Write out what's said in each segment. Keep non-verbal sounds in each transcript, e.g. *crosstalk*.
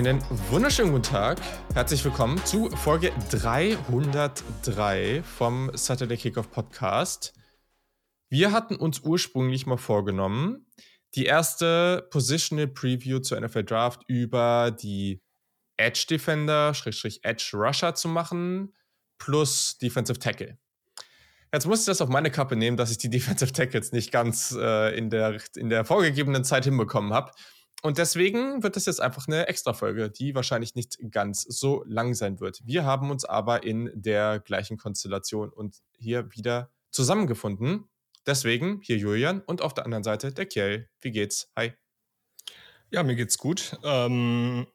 Einen wunderschönen guten Tag. Herzlich willkommen zu Folge 303 vom Saturday Kickoff Podcast. Wir hatten uns ursprünglich mal vorgenommen, die erste Positional Preview zur NFL Draft über die Edge Defender, Edge Rusher zu machen, plus Defensive Tackle. Jetzt muss ich das auf meine Kappe nehmen, dass ich die *laughs* Defensive Tackles nicht ganz äh, in, der, in der vorgegebenen Zeit hinbekommen habe. Und deswegen wird das jetzt einfach eine Extra-Folge, die wahrscheinlich nicht ganz so lang sein wird. Wir haben uns aber in der gleichen Konstellation und hier wieder zusammengefunden. Deswegen hier Julian und auf der anderen Seite der Kiel. Wie geht's? Hi. Ja, mir geht's gut. Ähm,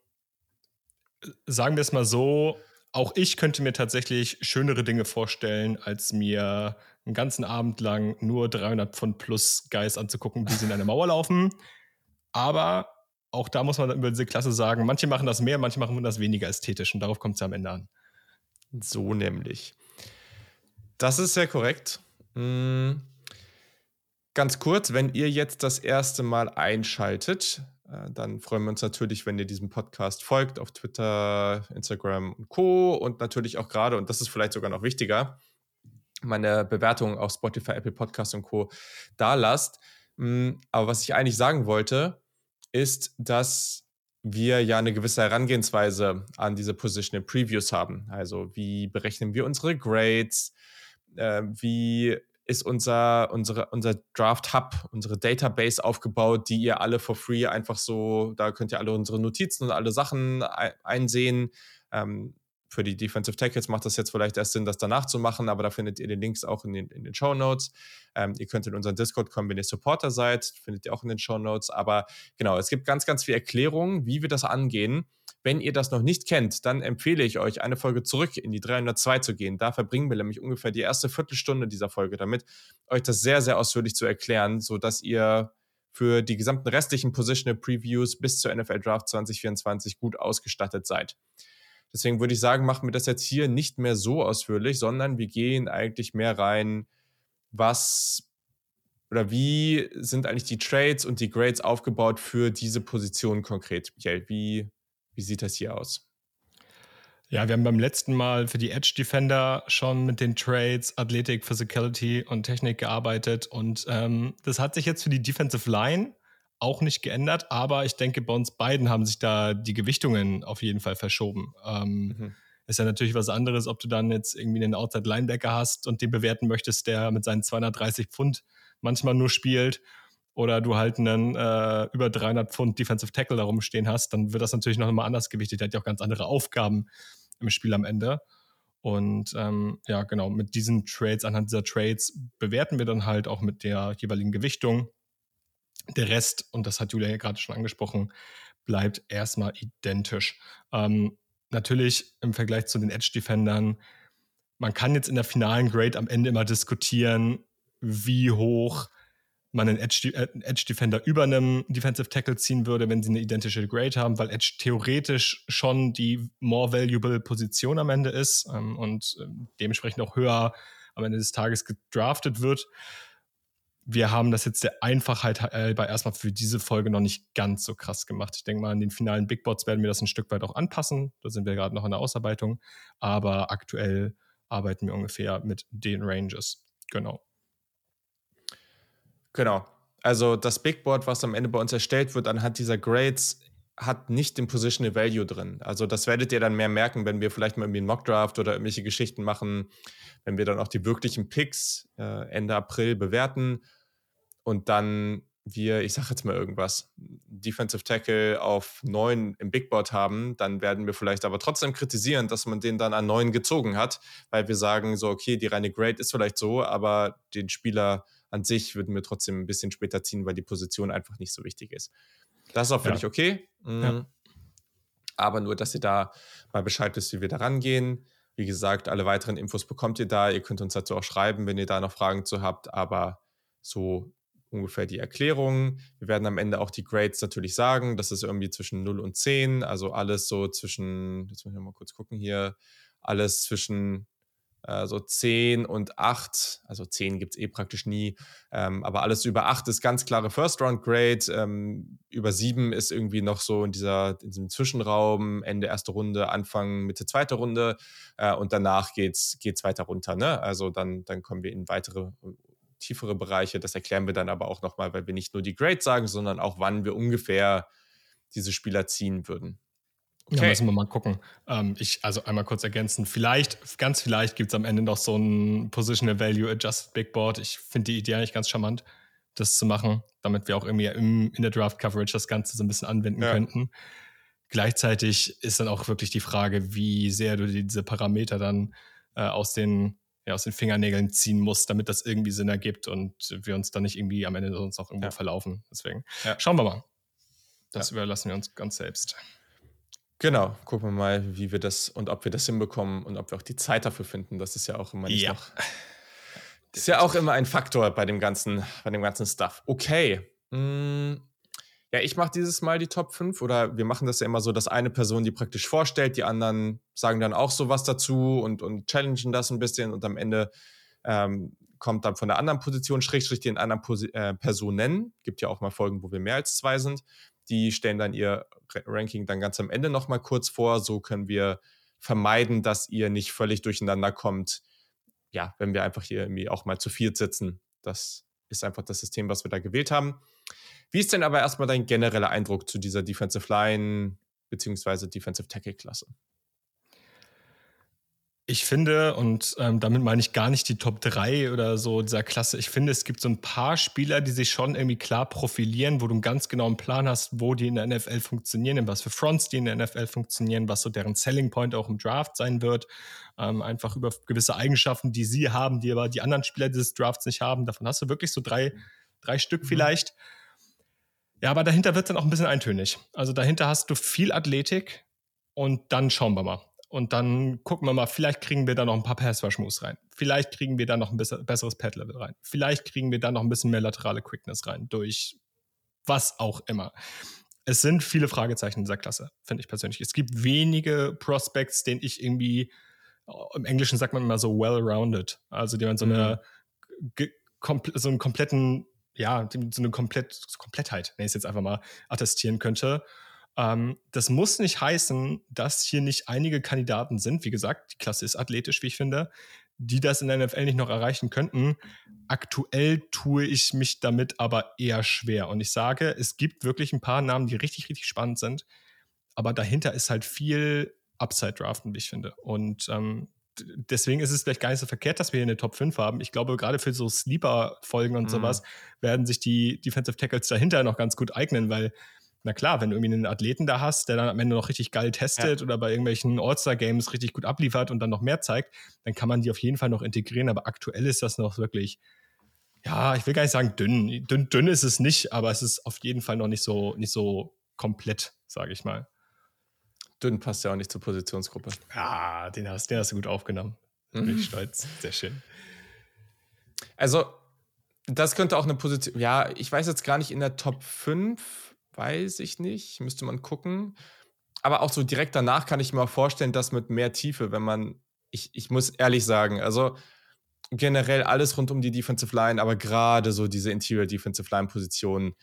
sagen wir es mal so, auch ich könnte mir tatsächlich schönere Dinge vorstellen, als mir einen ganzen Abend lang nur 300 Pfund plus Guys anzugucken, wie sie in eine Mauer laufen. Aber auch da muss man über diese Klasse sagen, manche machen das mehr, manche machen das weniger ästhetisch und darauf kommt es ja am Ende an. So nämlich. Das ist sehr korrekt. Mhm. Ganz kurz, wenn ihr jetzt das erste Mal einschaltet, äh, dann freuen wir uns natürlich, wenn ihr diesem Podcast folgt auf Twitter, Instagram und Co. Und natürlich auch gerade, und das ist vielleicht sogar noch wichtiger, meine Bewertung auf Spotify, Apple Podcast und Co. da lasst. Mhm. Aber was ich eigentlich sagen wollte, ist, dass wir ja eine gewisse Herangehensweise an diese Positional Previews haben. Also wie berechnen wir unsere Grades? Äh, wie ist unser, unsere, unser Draft Hub, unsere Database aufgebaut, die ihr alle for free einfach so, da könnt ihr alle unsere Notizen und alle Sachen einsehen. Ähm, für die Defensive Tackles macht das jetzt vielleicht erst Sinn, das danach zu machen, aber da findet ihr den Links auch in den, in den Show Notes. Ähm, ihr könnt in unseren Discord kommen, wenn ihr Supporter seid, findet ihr auch in den Show Notes. Aber genau, es gibt ganz, ganz viel Erklärungen, wie wir das angehen. Wenn ihr das noch nicht kennt, dann empfehle ich euch, eine Folge zurück in die 302 zu gehen. Da verbringen wir nämlich ungefähr die erste Viertelstunde dieser Folge damit, euch das sehr, sehr ausführlich zu erklären, sodass ihr für die gesamten restlichen Positional Previews bis zur NFL Draft 2024 gut ausgestattet seid. Deswegen würde ich sagen, machen wir das jetzt hier nicht mehr so ausführlich, sondern wir gehen eigentlich mehr rein, was oder wie sind eigentlich die Trades und die Grades aufgebaut für diese Position konkret? Wie, wie sieht das hier aus? Ja, wir haben beim letzten Mal für die Edge Defender schon mit den Trades Athletik, Physicality und Technik gearbeitet und ähm, das hat sich jetzt für die Defensive Line auch nicht geändert, aber ich denke, bei uns beiden haben sich da die Gewichtungen auf jeden Fall verschoben. Ähm, mhm. Ist ja natürlich was anderes, ob du dann jetzt irgendwie einen Outside Linebacker hast und den bewerten möchtest, der mit seinen 230 Pfund manchmal nur spielt, oder du halt einen äh, über 300 Pfund Defensive Tackle da rumstehen hast, dann wird das natürlich noch immer anders gewichtet. Der hat ja auch ganz andere Aufgaben im Spiel am Ende. Und ähm, ja, genau, mit diesen Trades, anhand dieser Trades bewerten wir dann halt auch mit der jeweiligen Gewichtung der Rest, und das hat Julia ja gerade schon angesprochen, bleibt erstmal identisch. Ähm, natürlich im Vergleich zu den Edge-Defendern, man kann jetzt in der finalen Grade am Ende immer diskutieren, wie hoch man einen Edge-Defender äh, über einem Defensive Tackle ziehen würde, wenn sie eine identische Grade haben, weil Edge theoretisch schon die more valuable Position am Ende ist ähm, und äh, dementsprechend auch höher am Ende des Tages gedraftet wird wir haben das jetzt der Einfachheit halber erstmal für diese Folge noch nicht ganz so krass gemacht. Ich denke mal, an den finalen Big Bots werden wir das ein Stück weit auch anpassen. Da sind wir gerade noch in der Ausarbeitung. Aber aktuell arbeiten wir ungefähr mit den Ranges. Genau. Genau. Also das Big Board, was am Ende bei uns erstellt wird, anhand dieser Grades, hat nicht den Positional Value drin. Also das werdet ihr dann mehr merken, wenn wir vielleicht mal irgendwie einen Mockdraft oder irgendwelche Geschichten machen, wenn wir dann auch die wirklichen Picks äh, Ende April bewerten und dann wir, ich sage jetzt mal irgendwas, Defensive Tackle auf 9 im Big Board haben, dann werden wir vielleicht aber trotzdem kritisieren, dass man den dann an 9 gezogen hat, weil wir sagen so, okay, die reine Grade ist vielleicht so, aber den Spieler an sich würden wir trotzdem ein bisschen später ziehen, weil die Position einfach nicht so wichtig ist. Das ist auch völlig ja. okay. Mhm. Ja. Aber nur, dass ihr da mal Bescheid wisst, wie wir da rangehen. Wie gesagt, alle weiteren Infos bekommt ihr da. Ihr könnt uns dazu auch schreiben, wenn ihr da noch Fragen zu habt. Aber so ungefähr die Erklärung. Wir werden am Ende auch die Grades natürlich sagen. Das ist irgendwie zwischen 0 und 10. Also alles so zwischen, jetzt muss ich mal kurz gucken hier, alles zwischen so 10 und 8, also 10 gibt es eh praktisch nie, ähm, aber alles über 8 ist ganz klare First-Round-Grade, ähm, über 7 ist irgendwie noch so in, dieser, in diesem Zwischenraum, Ende erste Runde, Anfang, Mitte zweite Runde äh, und danach geht es weiter runter. Ne? Also dann, dann kommen wir in weitere tiefere Bereiche. Das erklären wir dann aber auch nochmal, weil wir nicht nur die Grade sagen, sondern auch, wann wir ungefähr diese Spieler ziehen würden. Okay. Ja, müssen wir mal gucken. Ähm, ich, also einmal kurz ergänzen. Vielleicht, ganz vielleicht gibt es am Ende noch so ein Positional Value Adjusted Big Board. Ich finde die Idee eigentlich ganz charmant, das zu machen, damit wir auch irgendwie im, in der Draft Coverage das Ganze so ein bisschen anwenden ja. könnten. Gleichzeitig ist dann auch wirklich die Frage, wie sehr du diese Parameter dann äh, aus den ja, aus den Fingernägeln ziehen musst, damit das irgendwie Sinn ergibt und wir uns dann nicht irgendwie am Ende sonst auch irgendwo ja. verlaufen. Deswegen schauen wir mal. Das überlassen wir uns ganz selbst. Genau, gucken wir mal, wie wir das und ob wir das hinbekommen und ob wir auch die Zeit dafür finden. Das ist ja auch immer nicht ja. noch. *laughs* Ist ja auch immer ein Faktor bei dem ganzen, bei dem ganzen Stuff. Okay. Hm. Ja, ich mache dieses Mal die Top 5 oder wir machen das ja immer so, dass eine Person die praktisch vorstellt, die anderen sagen dann auch so was dazu und, und challengen das ein bisschen und am Ende ähm, kommt dann von der anderen Position, Schrägstrich den anderen Posi äh, Personen. Gibt ja auch mal Folgen, wo wir mehr als zwei sind. Die stellen dann ihr Ranking dann ganz am Ende nochmal kurz vor. So können wir vermeiden, dass ihr nicht völlig durcheinander kommt. Ja, wenn wir einfach hier irgendwie auch mal zu viert sitzen. Das ist einfach das System, was wir da gewählt haben. Wie ist denn aber erstmal dein genereller Eindruck zu dieser Defensive Line bzw. Defensive Tackle Klasse? Ich finde, und ähm, damit meine ich gar nicht die Top 3 oder so dieser Klasse, ich finde, es gibt so ein paar Spieler, die sich schon irgendwie klar profilieren, wo du einen ganz genauen Plan hast, wo die in der NFL funktionieren, in was für Fronts die in der NFL funktionieren, was so deren Selling Point auch im Draft sein wird. Ähm, einfach über gewisse Eigenschaften, die sie haben, die aber die anderen Spieler dieses Drafts nicht haben. Davon hast du wirklich so drei, drei Stück mhm. vielleicht. Ja, aber dahinter wird es dann auch ein bisschen eintönig. Also dahinter hast du viel Athletik und dann schauen wir mal. Und dann gucken wir mal, vielleicht kriegen wir da noch ein paar Pass-Rush-Moves rein. Vielleicht kriegen wir da noch ein besseres Pad-Level rein. Vielleicht kriegen wir da noch ein bisschen mehr laterale Quickness rein. Durch was auch immer. Es sind viele Fragezeichen in dieser Klasse, finde ich persönlich. Es gibt wenige Prospects, den ich irgendwie, im Englischen sagt man immer so well-rounded. Also, die man so eine, mhm. so einen kompletten, ja, so eine Komplett, Komplettheit, wenn ich es jetzt einfach mal attestieren könnte. Ähm, das muss nicht heißen, dass hier nicht einige Kandidaten sind. Wie gesagt, die Klasse ist athletisch, wie ich finde, die das in der NFL nicht noch erreichen könnten. Aktuell tue ich mich damit aber eher schwer. Und ich sage, es gibt wirklich ein paar Namen, die richtig, richtig spannend sind. Aber dahinter ist halt viel Upside-Draften, wie ich finde. Und ähm, deswegen ist es vielleicht gar nicht so verkehrt, dass wir hier eine Top 5 haben. Ich glaube, gerade für so Sleeper-Folgen und mhm. sowas werden sich die Defensive Tackles dahinter noch ganz gut eignen, weil na klar, wenn du irgendwie einen Athleten da hast, der dann am Ende noch richtig geil testet ja. oder bei irgendwelchen All-Star-Games richtig gut abliefert und dann noch mehr zeigt, dann kann man die auf jeden Fall noch integrieren. Aber aktuell ist das noch wirklich, ja, ich will gar nicht sagen dünn. Dünn, dünn ist es nicht, aber es ist auf jeden Fall noch nicht so, nicht so komplett, sage ich mal. Dünn passt ja auch nicht zur Positionsgruppe. Ah, den hast, den hast du gut aufgenommen. Bin ich mhm. stolz. Sehr schön. Also, das könnte auch eine Position, ja, ich weiß jetzt gar nicht in der Top 5 Weiß ich nicht, müsste man gucken. Aber auch so direkt danach kann ich mir auch vorstellen, dass mit mehr Tiefe, wenn man, ich, ich muss ehrlich sagen, also generell alles rund um die Defensive Line, aber gerade so diese Interior Defensive Line Positionen,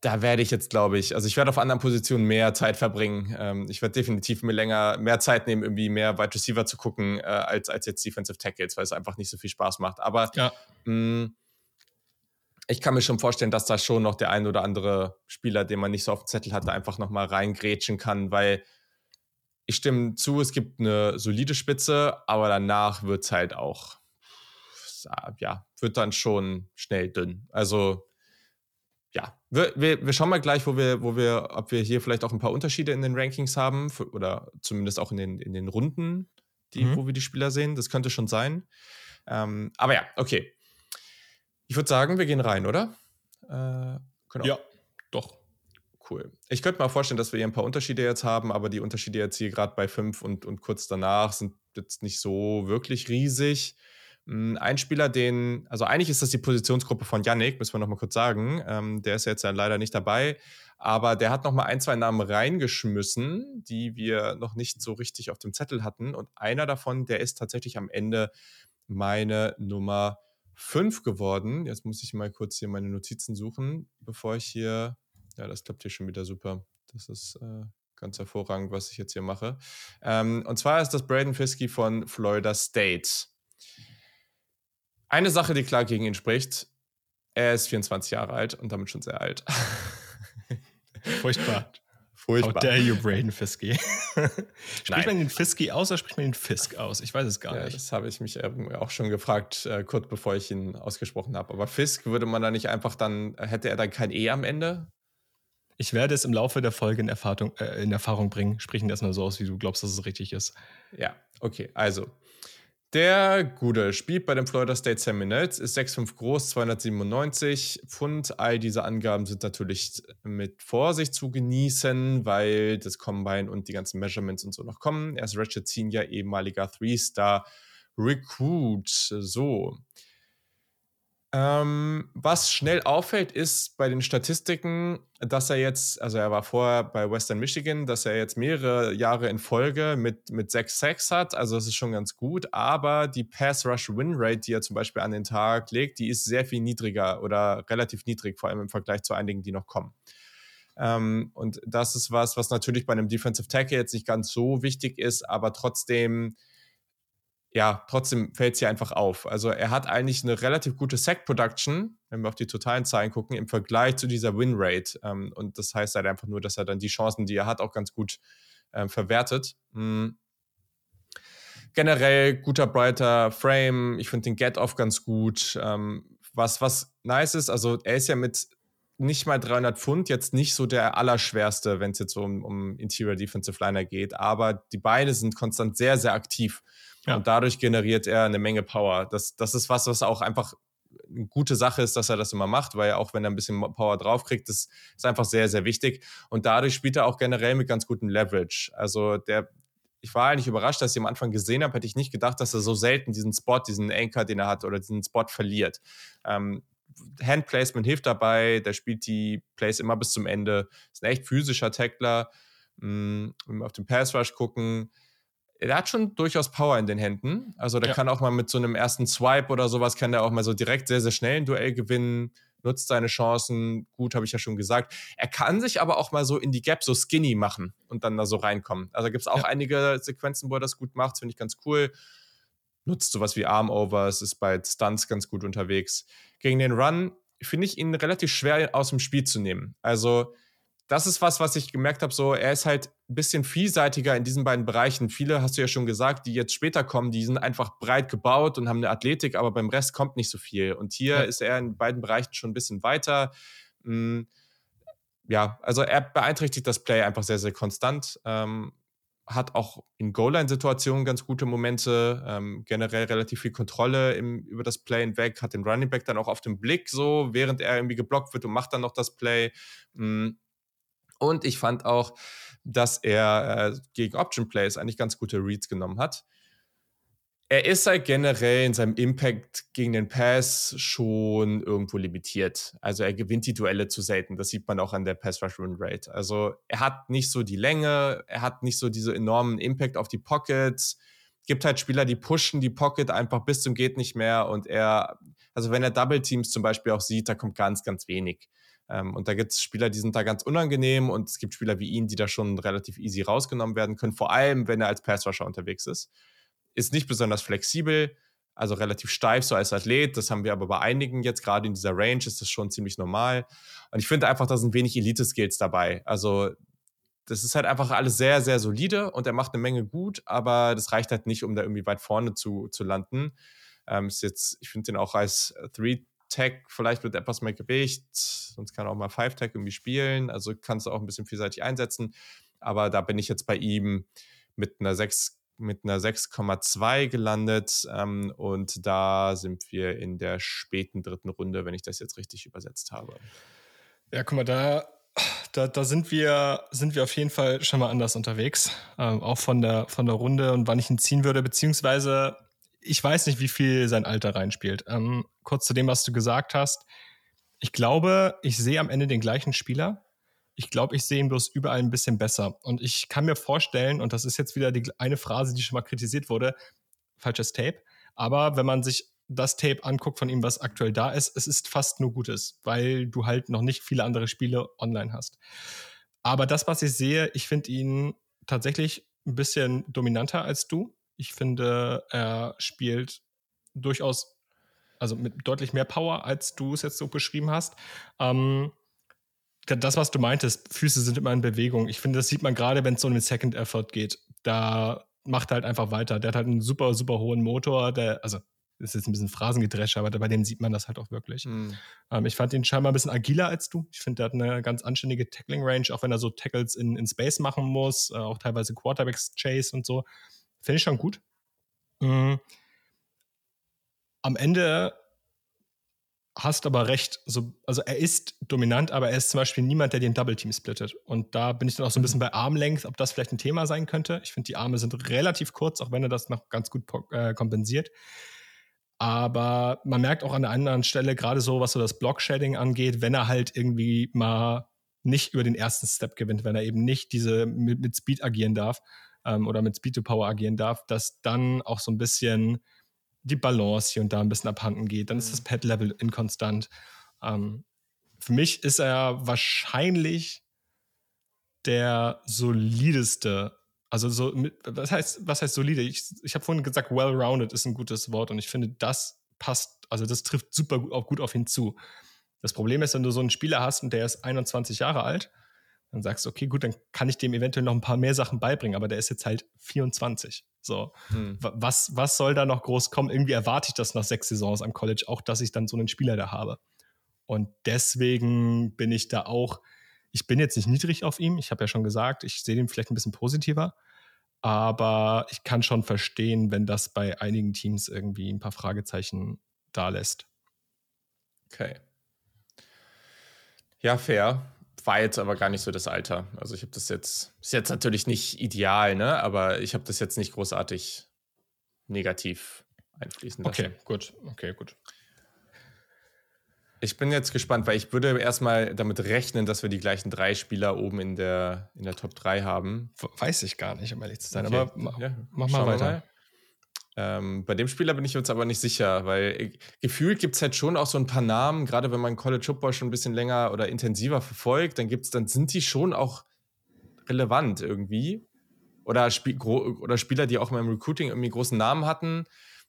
da werde ich jetzt, glaube ich, also ich werde auf anderen Positionen mehr Zeit verbringen. Ähm, ich werde definitiv mir länger, mehr Zeit nehmen, irgendwie mehr Wide Receiver zu gucken, äh, als, als jetzt Defensive Tackles, weil es einfach nicht so viel Spaß macht. Aber ja. mh, mm, ich kann mir schon vorstellen, dass da schon noch der ein oder andere Spieler, den man nicht so auf dem Zettel hatte, einfach nochmal reingrätschen kann, weil ich stimme zu, es gibt eine solide Spitze, aber danach wird es halt auch, ja, wird dann schon schnell dünn. Also, ja, wir, wir, wir schauen mal gleich, wo wir, wo wir, ob wir hier vielleicht auch ein paar Unterschiede in den Rankings haben für, oder zumindest auch in den, in den Runden, die, mhm. wo wir die Spieler sehen. Das könnte schon sein. Ähm, aber ja, okay. Ich würde sagen, wir gehen rein, oder? Äh, genau. Ja, doch. Cool. Ich könnte mal vorstellen, dass wir hier ein paar Unterschiede jetzt haben, aber die Unterschiede jetzt hier gerade bei 5 und, und kurz danach sind jetzt nicht so wirklich riesig. Hm, ein Spieler, den, also eigentlich ist das die Positionsgruppe von Yannick, müssen wir nochmal kurz sagen. Ähm, der ist jetzt ja leider nicht dabei, aber der hat nochmal ein, zwei Namen reingeschmissen, die wir noch nicht so richtig auf dem Zettel hatten. Und einer davon, der ist tatsächlich am Ende meine Nummer 5 geworden. Jetzt muss ich mal kurz hier meine Notizen suchen, bevor ich hier, ja, das klappt hier schon wieder super. Das ist äh, ganz hervorragend, was ich jetzt hier mache. Ähm, und zwar ist das Braden Fiskey von Florida State. Eine Sache, die klar gegen ihn spricht, er ist 24 Jahre alt und damit schon sehr alt. Furchtbar. Furchtbar. How dare you, Braden Fiskey? *laughs* spricht Nein. man den Fiskey aus oder spricht man den Fisk aus? Ich weiß es gar ja, nicht. Das habe ich mich auch schon gefragt, äh, kurz bevor ich ihn ausgesprochen habe. Aber Fisk würde man da nicht einfach dann, hätte er dann kein E am Ende? Ich werde es im Laufe der Folge in Erfahrung, äh, in Erfahrung bringen. Sprich ihn erstmal so aus, wie du glaubst, dass es richtig ist. Ja, okay. Also, der Gute spielt bei den Florida State Seminoles, ist 6'5 groß, 297 Pfund. All diese Angaben sind natürlich mit Vorsicht zu genießen, weil das Combine und die ganzen Measurements und so noch kommen. Er ist Ratchet Senior, ehemaliger Three-Star Recruit. So. Ähm, was schnell auffällt, ist bei den Statistiken, dass er jetzt, also er war vorher bei Western Michigan, dass er jetzt mehrere Jahre in Folge mit, mit 6 Sacks hat. Also das ist schon ganz gut. Aber die Pass-Rush-Win-Rate, die er zum Beispiel an den Tag legt, die ist sehr viel niedriger oder relativ niedrig, vor allem im Vergleich zu einigen, die noch kommen. Ähm, und das ist was, was natürlich bei einem Defensive Tackle jetzt nicht ganz so wichtig ist, aber trotzdem ja, trotzdem fällt es hier einfach auf. Also er hat eigentlich eine relativ gute Sack-Production, wenn wir auf die totalen Zahlen gucken, im Vergleich zu dieser Win-Rate. Ähm, und das heißt halt einfach nur, dass er dann die Chancen, die er hat, auch ganz gut ähm, verwertet. Mhm. Generell guter, breiter Frame. Ich finde den Get-Off ganz gut. Ähm, was, was nice ist, also er ist ja mit nicht mal 300 Pfund, jetzt nicht so der allerschwerste, wenn es jetzt so um, um Interior Defensive Liner geht, aber die Beine sind konstant sehr, sehr aktiv. Ja. Und dadurch generiert er eine Menge Power. Das, das ist was, was auch einfach eine gute Sache ist, dass er das immer macht, weil auch wenn er ein bisschen Power draufkriegt, das ist einfach sehr, sehr wichtig. Und dadurch spielt er auch generell mit ganz gutem Leverage. Also der, ich war eigentlich überrascht, dass ich am Anfang gesehen habe, hätte ich nicht gedacht, dass er so selten diesen Spot, diesen Anchor, den er hat, oder diesen Spot verliert. Ähm, Handplacement hilft dabei, der spielt die Plays immer bis zum Ende. Ist ein echt physischer Tackler. Mm, wenn wir auf den Pass Rush gucken, er hat schon durchaus Power in den Händen. Also der ja. kann auch mal mit so einem ersten Swipe oder sowas, kann der auch mal so direkt sehr, sehr schnell ein Duell gewinnen, nutzt seine Chancen. Gut, habe ich ja schon gesagt. Er kann sich aber auch mal so in die Gap so skinny machen und dann da so reinkommen. Also gibt es auch ja. einige Sequenzen, wo er das gut macht, finde ich ganz cool. Nutzt sowas wie Armovers, ist bei Stunts ganz gut unterwegs. Gegen den Run finde ich ihn relativ schwer aus dem Spiel zu nehmen. Also das ist was, was ich gemerkt habe, so, er ist halt ein bisschen vielseitiger in diesen beiden Bereichen. Viele, hast du ja schon gesagt, die jetzt später kommen, die sind einfach breit gebaut und haben eine Athletik, aber beim Rest kommt nicht so viel. Und hier ja. ist er in beiden Bereichen schon ein bisschen weiter. Hm, ja, also er beeinträchtigt das Play einfach sehr, sehr konstant. Ähm, hat auch in Goal-Line-Situationen ganz gute Momente, ähm, generell relativ viel Kontrolle im, über das Play hinweg, hat den Running Back dann auch auf dem Blick so, während er irgendwie geblockt wird und macht dann noch das Play. Hm, und ich fand auch, dass er äh, gegen Option Plays eigentlich ganz gute Reads genommen hat. Er ist halt generell in seinem Impact gegen den Pass schon irgendwo limitiert. Also er gewinnt die Duelle zu selten. Das sieht man auch an der Pass Rush Run Rate. Also er hat nicht so die Länge, er hat nicht so diese enormen Impact auf die Pockets. Gibt halt Spieler, die pushen die Pocket einfach bis zum geht nicht mehr und er, also wenn er Double Teams zum Beispiel auch sieht, da kommt ganz, ganz wenig. Ähm, und da gibt es Spieler, die sind da ganz unangenehm und es gibt Spieler wie ihn, die da schon relativ easy rausgenommen werden können, vor allem wenn er als Passrusher unterwegs ist. Ist nicht besonders flexibel, also relativ steif so als Athlet. Das haben wir aber bei einigen jetzt, gerade in dieser Range, ist das schon ziemlich normal. Und ich finde einfach, da sind wenig Elite-Skills dabei. Also das ist halt einfach alles sehr, sehr solide und er macht eine Menge gut, aber das reicht halt nicht, um da irgendwie weit vorne zu, zu landen. Ähm, ist jetzt, ich finde den auch als Three Tag vielleicht mit etwas mehr Gewicht, sonst kann er auch mal Five Tag irgendwie spielen, also kannst du auch ein bisschen vielseitig einsetzen. Aber da bin ich jetzt bei ihm mit einer 6 mit einer 6,2 gelandet ähm, und da sind wir in der späten dritten Runde, wenn ich das jetzt richtig übersetzt habe. Ja, guck mal, da, da, da sind, wir, sind wir auf jeden Fall schon mal anders unterwegs, ähm, auch von der, von der Runde und wann ich ihn ziehen würde, beziehungsweise ich weiß nicht, wie viel sein Alter reinspielt. Ähm, kurz zu dem, was du gesagt hast. Ich glaube, ich sehe am Ende den gleichen Spieler. Ich glaube, ich sehe ihn bloß überall ein bisschen besser. Und ich kann mir vorstellen, und das ist jetzt wieder die eine Phrase, die schon mal kritisiert wurde, falsches Tape. Aber wenn man sich das Tape anguckt von ihm, was aktuell da ist, es ist fast nur Gutes, weil du halt noch nicht viele andere Spiele online hast. Aber das, was ich sehe, ich finde ihn tatsächlich ein bisschen dominanter als du. Ich finde, er spielt durchaus, also mit deutlich mehr Power, als du es jetzt so beschrieben hast. Ähm, das, was du meintest, Füße sind immer in Bewegung. Ich finde, das sieht man gerade, wenn es so um den Second Effort geht. Da macht er halt einfach weiter. Der hat halt einen super, super hohen Motor. Der, also, das ist jetzt ein bisschen Phrasengedresche, aber bei dem sieht man das halt auch wirklich. Mhm. Ähm, ich fand ihn scheinbar ein bisschen agiler als du. Ich finde, der hat eine ganz anständige Tackling-Range, auch wenn er so Tackles in, in Space machen muss, äh, auch teilweise Quarterbacks-Chase und so. Finde ich schon gut. Mhm. Am Ende hast aber recht. So, also er ist dominant, aber er ist zum Beispiel niemand, der den Double Team splittet. Und da bin ich dann auch so ein bisschen mhm. bei Armlength, ob das vielleicht ein Thema sein könnte. Ich finde, die Arme sind relativ kurz, auch wenn er das noch ganz gut äh, kompensiert. Aber man merkt auch an der anderen Stelle, gerade so, was so das Block-Shading angeht, wenn er halt irgendwie mal nicht über den ersten Step gewinnt, wenn er eben nicht diese mit, mit Speed agieren darf ähm, oder mit Speed to Power agieren darf, dass dann auch so ein bisschen die Balance hier und da ein bisschen abhanden geht. Dann ist das mhm. Pad-Level inkonstant. Ähm, für mich ist er wahrscheinlich der solideste. Also so, was heißt, was heißt solide? Ich, ich habe vorhin gesagt, well-rounded ist ein gutes Wort und ich finde, das passt, also das trifft super gut, auch gut auf ihn zu. Das Problem ist, wenn du so einen Spieler hast und der ist 21 Jahre alt, dann sagst du, okay, gut, dann kann ich dem eventuell noch ein paar mehr Sachen beibringen, aber der ist jetzt halt 24. So, hm. was, was soll da noch groß kommen? Irgendwie erwarte ich das nach sechs Saisons am College auch, dass ich dann so einen Spieler da habe. Und deswegen bin ich da auch, ich bin jetzt nicht niedrig auf ihm. Ich habe ja schon gesagt, ich sehe ihn vielleicht ein bisschen positiver. Aber ich kann schon verstehen, wenn das bei einigen Teams irgendwie ein paar Fragezeichen da lässt. Okay. Ja, fair war jetzt aber gar nicht so das Alter. Also ich habe das jetzt, ist jetzt natürlich nicht ideal, ne? Aber ich habe das jetzt nicht großartig negativ einfließen lassen. Okay, gut, okay, gut. Ich bin jetzt gespannt, weil ich würde erstmal damit rechnen, dass wir die gleichen drei Spieler oben in der, in der Top 3 haben. Weiß ich gar nicht, um ehrlich zu sein. Okay. Aber ja, mach mal weiter. Mal. Ähm, bei dem Spieler bin ich jetzt aber nicht sicher, weil äh, gefühlt gibt es halt schon auch so ein paar Namen, gerade wenn man College Football schon ein bisschen länger oder intensiver verfolgt, dann gibt's, dann sind die schon auch relevant irgendwie. Oder, Spiel, oder Spieler, die auch mal im Recruiting irgendwie großen Namen hatten.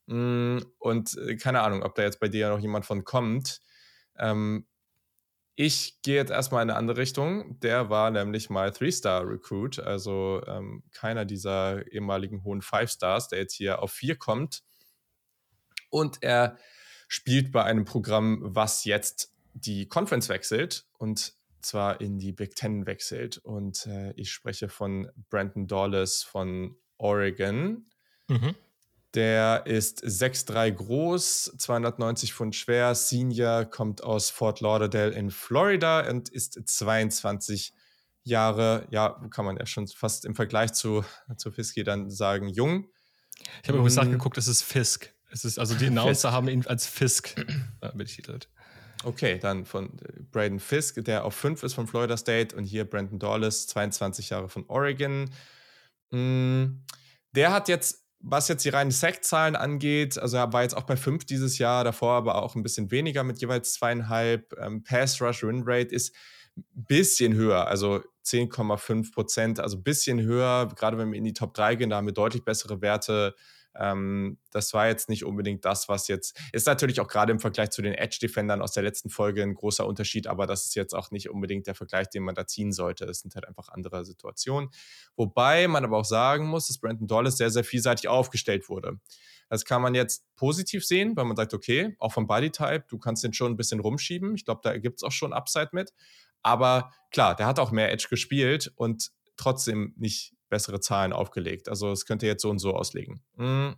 Mm, und äh, keine Ahnung, ob da jetzt bei dir noch jemand von kommt. Ähm, ich gehe jetzt erstmal in eine andere Richtung. Der war nämlich mal Three-Star-Recruit, also ähm, keiner dieser ehemaligen hohen Five-Stars, der jetzt hier auf vier kommt. Und er spielt bei einem Programm, was jetzt die Conference wechselt und zwar in die Big Ten wechselt. Und äh, ich spreche von Brandon Dawless von Oregon. Mhm. Der ist 6'3 groß, 290 Pfund schwer, Senior, kommt aus Fort Lauderdale in Florida und ist 22 Jahre, ja, kann man ja schon fast im Vergleich zu, zu Fiski dann sagen, jung. Ich habe übrigens mhm. nachgeguckt, es ist Fisk. Es ist, also die Announcer haben ihn als Fisk äh, betitelt. Okay, dann von Braden Fisk, der auf 5 ist von Florida State und hier Brandon Dawless, 22 Jahre von Oregon. Mm, der hat jetzt was jetzt die reinen Sack-Zahlen angeht, also er war jetzt auch bei fünf dieses Jahr, davor aber auch ein bisschen weniger mit jeweils zweieinhalb. Ähm, Pass-Rush-Win-Rate ist ein bisschen höher, also 10,5 Prozent, also ein bisschen höher. Gerade wenn wir in die Top 3 gehen, da haben wir deutlich bessere Werte. Ähm, das war jetzt nicht unbedingt das, was jetzt ist natürlich auch gerade im Vergleich zu den Edge-Defendern aus der letzten Folge ein großer Unterschied, aber das ist jetzt auch nicht unbedingt der Vergleich, den man da ziehen sollte. Es sind halt einfach andere Situationen. Wobei man aber auch sagen muss, dass Brandon Dollis sehr, sehr vielseitig aufgestellt wurde. Das kann man jetzt positiv sehen, weil man sagt, okay, auch vom Bodytype, du kannst den schon ein bisschen rumschieben. Ich glaube, da gibt es auch schon Upside mit. Aber klar, der hat auch mehr Edge gespielt und trotzdem nicht bessere Zahlen aufgelegt. Also es könnte jetzt so und so auslegen. Hm.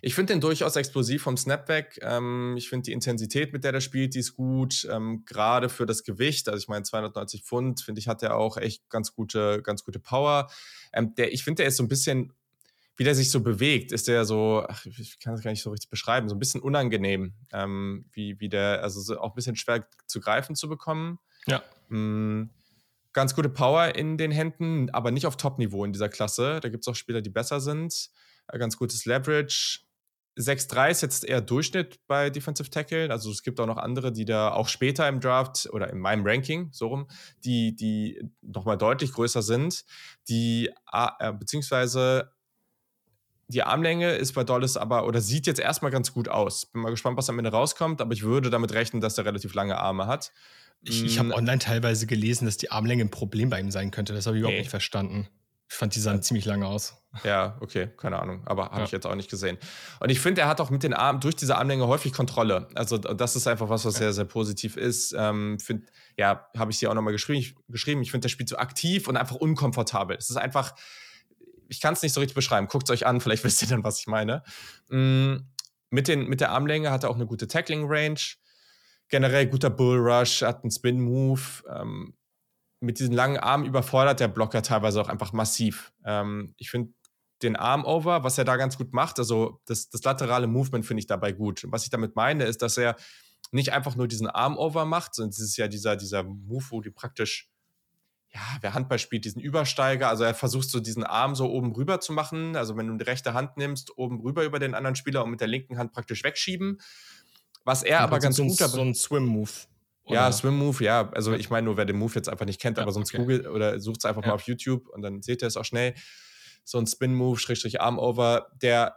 Ich finde den durchaus explosiv vom Snapback. Ähm, ich finde die Intensität, mit der der spielt, die ist gut. Ähm, Gerade für das Gewicht, also ich meine 290 Pfund, finde ich, hat er auch echt ganz gute, ganz gute Power. Ähm, der, ich finde, der ist so ein bisschen wie der sich so bewegt, ist der so, ach, ich kann das gar nicht so richtig beschreiben, so ein bisschen unangenehm, wie, wie der, also so auch ein bisschen schwer zu greifen zu bekommen. Ja. Mhm. Ganz gute Power in den Händen, aber nicht auf Top-Niveau in dieser Klasse. Da gibt es auch Spieler, die besser sind. Äh, ganz gutes Leverage. 6-3 ist jetzt eher Durchschnitt bei Defensive Tackle. Also es gibt auch noch andere, die da auch später im Draft oder in meinem Ranking, so rum, die, die nochmal deutlich größer sind. Die, äh, beziehungsweise die Armlänge ist bei Dollis aber, oder sieht jetzt erstmal ganz gut aus. Bin mal gespannt, was am Ende rauskommt, aber ich würde damit rechnen, dass er relativ lange Arme hat. Ich, ich habe mm. online teilweise gelesen, dass die Armlänge ein Problem bei ihm sein könnte. Das habe ich überhaupt nee. nicht verstanden. Ich fand, die sahen ja. ziemlich lange aus. Ja, okay, keine Ahnung. Aber habe ja. ich jetzt auch nicht gesehen. Und ich finde, er hat auch mit den Armen durch diese Armlänge häufig Kontrolle. Also, das ist einfach was, was ja. sehr, sehr positiv ist. Ähm, find, ja, habe ich dir auch nochmal geschrieben. Ich, geschrieben. ich finde, der spielt so aktiv und einfach unkomfortabel. Es ist einfach, ich kann es nicht so richtig beschreiben. Guckt es euch an, vielleicht *laughs* wisst ihr dann, was ich meine. Mhm. Mit, den, mit der Armlänge hat er auch eine gute Tackling-Range. Generell guter Bullrush, hat einen Spin-Move. Ähm, mit diesen langen Armen überfordert der Blocker teilweise auch einfach massiv. Ähm, ich finde den Arm-Over, was er da ganz gut macht, also das, das laterale Movement finde ich dabei gut. Was ich damit meine, ist, dass er nicht einfach nur diesen Arm-Over macht, sondern es ist ja dieser, dieser Move, wo die praktisch ja, wer Handball spielt, diesen Übersteiger, also er versucht so diesen Arm so oben rüber zu machen, also wenn du die rechte Hand nimmst, oben rüber über den anderen Spieler und mit der linken Hand praktisch wegschieben. Was er aber ganz so gut... So ein Swim-Move. Ja, Swim-Move, ja. Also ich meine nur, wer den Move jetzt einfach nicht kennt, ja, aber sonst okay. googelt oder sucht es einfach ja. mal auf YouTube und dann seht ihr es auch schnell. So ein Spin-Move, Schrägstrich Arm-Over, der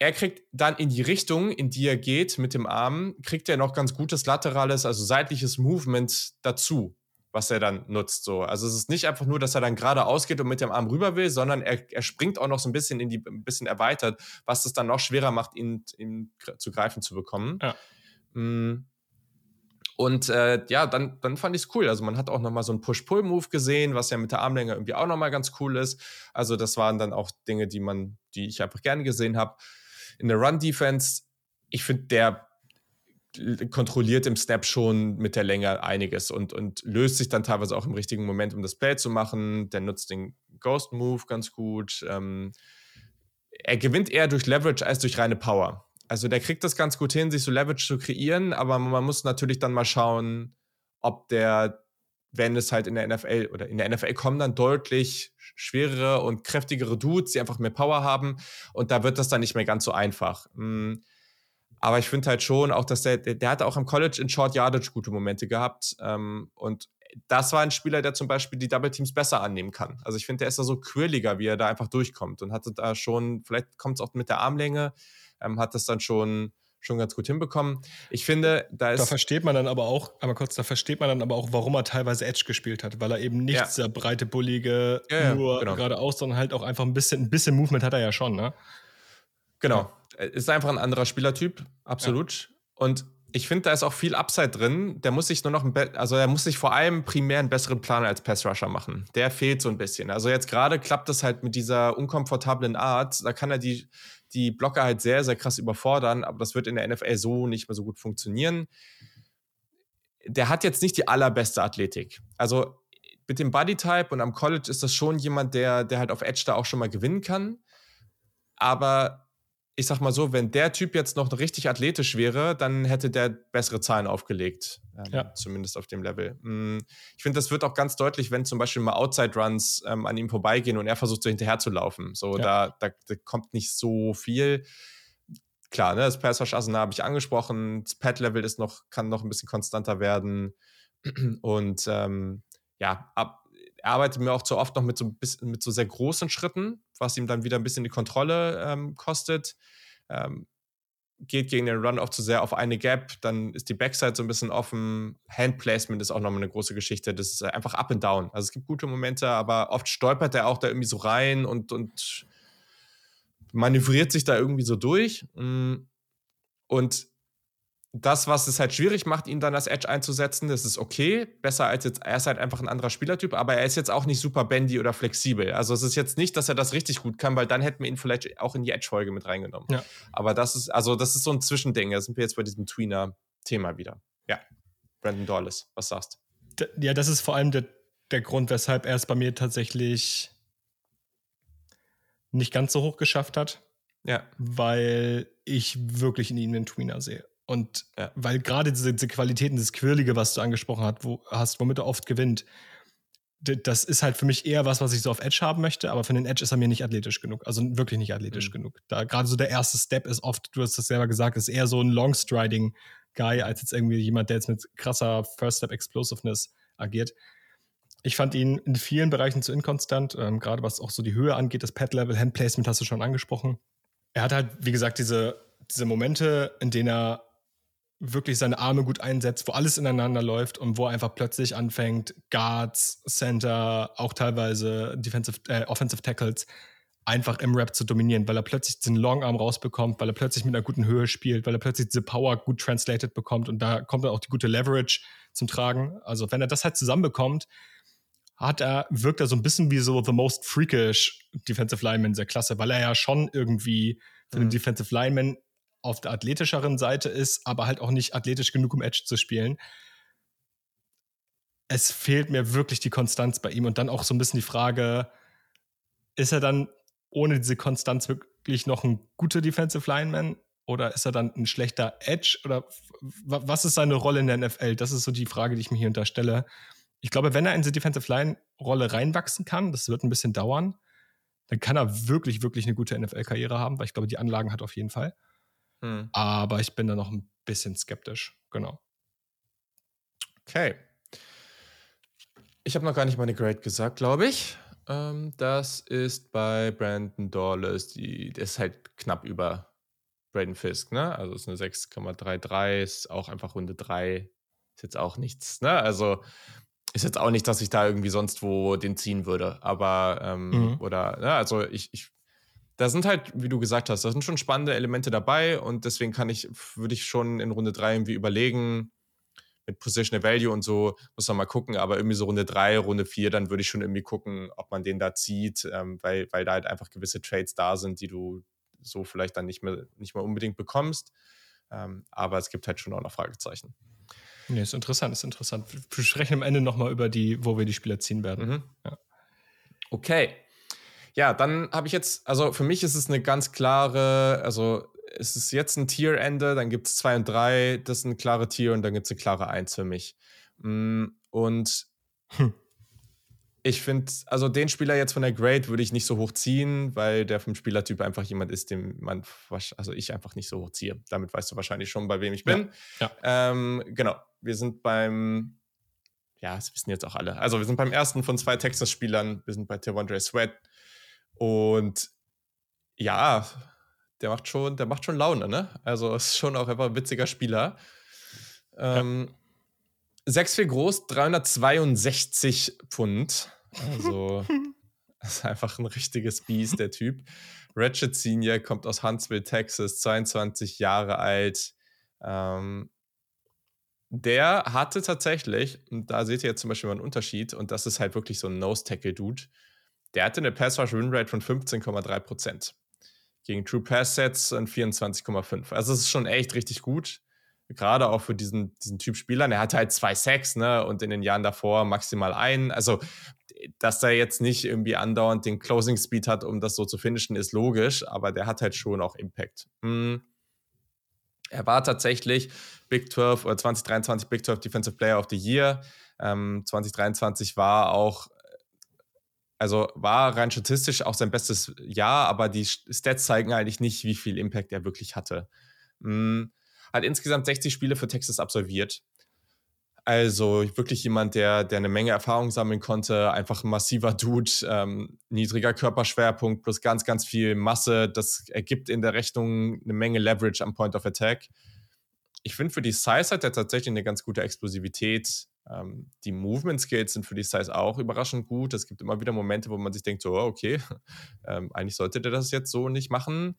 er kriegt dann in die Richtung, in die er geht mit dem Arm, kriegt er noch ganz gutes laterales, also seitliches Movement dazu was er dann nutzt. So. Also es ist nicht einfach nur, dass er dann geradeaus geht und mit dem Arm rüber will, sondern er, er springt auch noch so ein bisschen in die, ein bisschen erweitert, was es dann noch schwerer macht, ihn, ihn zu greifen zu bekommen. Ja. Mm. Und äh, ja, dann, dann fand ich es cool. Also man hat auch noch mal so einen Push-Pull-Move gesehen, was ja mit der Armlänge irgendwie auch noch mal ganz cool ist. Also das waren dann auch Dinge, die man, die ich einfach gerne gesehen habe. In der Run-Defense, ich finde, der kontrolliert im Snap schon mit der Länge einiges und, und löst sich dann teilweise auch im richtigen Moment, um das Play zu machen. Der nutzt den Ghost Move ganz gut. Ähm, er gewinnt eher durch Leverage als durch reine Power. Also der kriegt das ganz gut hin, sich so Leverage zu kreieren, aber man muss natürlich dann mal schauen, ob der, wenn es halt in der NFL oder in der NFL kommen dann deutlich schwerere und kräftigere Dudes, die einfach mehr Power haben und da wird das dann nicht mehr ganz so einfach. Mhm aber ich finde halt schon auch, dass der, der, hatte auch am College in Short Yardage gute Momente gehabt. Ähm, und das war ein Spieler, der zum Beispiel die Double Teams besser annehmen kann. Also ich finde, der ist da so quirliger, wie er da einfach durchkommt und hatte da schon, vielleicht kommt es auch mit der Armlänge, ähm, hat das dann schon schon ganz gut hinbekommen. Ich finde, da ist. Da versteht man dann aber auch, einmal kurz, da versteht man dann aber auch, warum er teilweise Edge gespielt hat, weil er eben nicht ja. dieser breite, bullige, ja, nur genau. geradeaus, sondern halt auch einfach ein bisschen, ein bisschen Movement hat er ja schon, ne? Genau. Ist einfach ein anderer Spielertyp, absolut. Ja. Und ich finde, da ist auch viel Upside drin. Der muss sich nur noch, also er muss sich vor allem primär einen besseren Plan als Pass Rusher machen. Der fehlt so ein bisschen. Also jetzt gerade klappt das halt mit dieser unkomfortablen Art. Da kann er die, die Blocker halt sehr, sehr krass überfordern, aber das wird in der NFL so nicht mehr so gut funktionieren. Der hat jetzt nicht die allerbeste Athletik. Also mit dem Bodytype und am College ist das schon jemand, der, der halt auf Edge da auch schon mal gewinnen kann. Aber ich sag mal so, wenn der Typ jetzt noch richtig athletisch wäre, dann hätte der bessere Zahlen aufgelegt. Ähm, ja. Zumindest auf dem Level. Mm, ich finde, das wird auch ganz deutlich, wenn zum Beispiel mal Outside-Runs ähm, an ihm vorbeigehen und er versucht so hinterher zu laufen. So, ja. da, da, da, kommt nicht so viel. Klar, ne, das Pass-Rush-Arsenal habe ich angesprochen. Das Pad-Level ist noch, kann noch ein bisschen konstanter werden. Und ähm, ja, ab, er arbeitet mir auch zu oft noch mit so, mit so sehr großen Schritten, was ihm dann wieder ein bisschen die Kontrolle ähm, kostet. Ähm, geht gegen den Run oft zu sehr auf eine Gap, dann ist die Backside so ein bisschen offen. Handplacement ist auch nochmal eine große Geschichte. Das ist einfach up and down. Also es gibt gute Momente, aber oft stolpert er auch da irgendwie so rein und, und manövriert sich da irgendwie so durch. Mm. Und das, was es halt schwierig macht, ihn dann als Edge einzusetzen, das ist okay. Besser als jetzt, er ist halt einfach ein anderer Spielertyp, aber er ist jetzt auch nicht super bendy oder flexibel. Also es ist jetzt nicht, dass er das richtig gut kann, weil dann hätten wir ihn vielleicht auch in die Edge-Folge mit reingenommen. Ja. Aber das ist, also das ist so ein Zwischending. Da sind wir jetzt bei diesem Tweener-Thema wieder. Ja. Brandon Dorles, was sagst du? Ja, das ist vor allem der, der Grund, weshalb er es bei mir tatsächlich nicht ganz so hoch geschafft hat. Ja. Weil ich wirklich in ihm einen Tweener sehe. Und ja. weil gerade diese, diese, Qualitäten, das Quirlige, was du angesprochen hast, wo, hast, womit er oft gewinnt, das ist halt für mich eher was, was ich so auf Edge haben möchte, aber für den Edge ist er mir nicht athletisch genug. Also wirklich nicht athletisch mhm. genug. Da gerade so der erste Step ist oft, du hast das selber gesagt, ist eher so ein Long-Striding-Guy, als jetzt irgendwie jemand, der jetzt mit krasser First-Step-Explosiveness agiert. Ich fand ihn in vielen Bereichen zu inkonstant, ähm, gerade was auch so die Höhe angeht, das Pad-Level, Hand-Placement hast du schon angesprochen. Er hat halt, wie gesagt, diese, diese Momente, in denen er wirklich seine Arme gut einsetzt, wo alles ineinander läuft und wo er einfach plötzlich anfängt, Guards, Center, auch teilweise Defensive, äh, Offensive Tackles einfach im Rap zu dominieren, weil er plötzlich diesen Longarm rausbekommt, weil er plötzlich mit einer guten Höhe spielt, weil er plötzlich diese Power gut translated bekommt und da kommt dann auch die gute Leverage zum Tragen. Also wenn er das halt zusammenbekommt, hat er, wirkt er so ein bisschen wie so the most freakish Defensive Lineman der Klasse, weil er ja schon irgendwie für mhm. den Defensive Lineman auf der athletischeren Seite ist, aber halt auch nicht athletisch genug, um Edge zu spielen. Es fehlt mir wirklich die Konstanz bei ihm und dann auch so ein bisschen die Frage, ist er dann ohne diese Konstanz wirklich noch ein guter Defensive Lineman oder ist er dann ein schlechter Edge oder was ist seine Rolle in der NFL? Das ist so die Frage, die ich mir hier unterstelle. Ich glaube, wenn er in diese Defensive Line Rolle reinwachsen kann, das wird ein bisschen dauern, dann kann er wirklich, wirklich eine gute NFL-Karriere haben, weil ich glaube, die Anlagen hat auf jeden Fall. Hm. Aber ich bin da noch ein bisschen skeptisch. Genau. Okay. Ich habe noch gar nicht meine Grade gesagt, glaube ich. Ähm, das ist bei Brandon Dawless, die, der ist halt knapp über Braden Fisk, ne? Also ist eine 6,33, ist auch einfach Runde 3. Ist jetzt auch nichts, ne? Also ist jetzt auch nicht, dass ich da irgendwie sonst wo den ziehen würde. Aber, ähm, mhm. oder, ne? Also ich, ich da sind halt, wie du gesagt hast, da sind schon spannende Elemente dabei und deswegen kann ich, würde ich schon in Runde 3 irgendwie überlegen, mit Positional Value und so, muss man mal gucken, aber irgendwie so Runde 3, Runde 4, dann würde ich schon irgendwie gucken, ob man den da zieht, ähm, weil, weil da halt einfach gewisse Trades da sind, die du so vielleicht dann nicht mehr, nicht mehr unbedingt bekommst. Ähm, aber es gibt halt schon auch noch Fragezeichen. Nee, ist interessant, ist interessant. Wir sprechen am Ende nochmal über die, wo wir die Spieler ziehen werden. Mhm. Ja. Okay. Ja, dann habe ich jetzt, also für mich ist es eine ganz klare, also es ist jetzt ein Tier-Ende, dann gibt es zwei und drei, das ist eine klare Tier und dann gibt es eine klare Eins für mich. Mm, und hm. ich finde, also den Spieler jetzt von der Grade würde ich nicht so hoch ziehen, weil der vom Spielertyp einfach jemand ist, den man, also ich einfach nicht so hoch ziehe. Damit weißt du wahrscheinlich schon, bei wem ich bin. Ja. ja. Ähm, genau, wir sind beim, ja, das wissen jetzt auch alle. Also wir sind beim ersten von zwei Texas-Spielern, wir sind bei Tevondre Sweat und ja, der macht schon, der macht schon Laune, ne? Also *laughs* ist schon auch einfach ein witziger Spieler. Ähm, ja. 6 groß, 362 Pfund. Also *laughs* ist einfach ein richtiges Biest, der Typ. Ratchet Senior kommt aus Huntsville, Texas, 22 Jahre alt. Ähm, der hatte tatsächlich, und da seht ihr jetzt zum Beispiel mal einen Unterschied, und das ist halt wirklich so ein Nose-Tackle-Dude. Der hatte eine Pass-Rush-Win-Rate von 15,3% Gegen True Pass-Sets und 24,5. Also es ist schon echt richtig gut. Gerade auch für diesen, diesen Typ Spielern. Er hatte halt zwei Sacks, ne? Und in den Jahren davor maximal einen. Also, dass er jetzt nicht irgendwie andauernd den Closing Speed hat, um das so zu finishen, ist logisch, aber der hat halt schon auch Impact. Hm. Er war tatsächlich Big 12 oder 2023 Big 12 Defensive Player of the Year. Ähm, 2023 war auch also war rein statistisch auch sein bestes Jahr, aber die Stats zeigen eigentlich nicht, wie viel Impact er wirklich hatte. Hm, hat insgesamt 60 Spiele für Texas absolviert. Also wirklich jemand, der, der eine Menge Erfahrung sammeln konnte, einfach ein massiver Dude, ähm, niedriger Körperschwerpunkt plus ganz, ganz viel Masse. Das ergibt in der Rechnung eine Menge Leverage am Point of Attack. Ich finde, für die Size hat er tatsächlich eine ganz gute Explosivität. Ähm, die Movement Skills sind für die Size auch überraschend gut. Es gibt immer wieder Momente, wo man sich denkt, so, okay, *laughs* ähm, eigentlich sollte der das jetzt so nicht machen.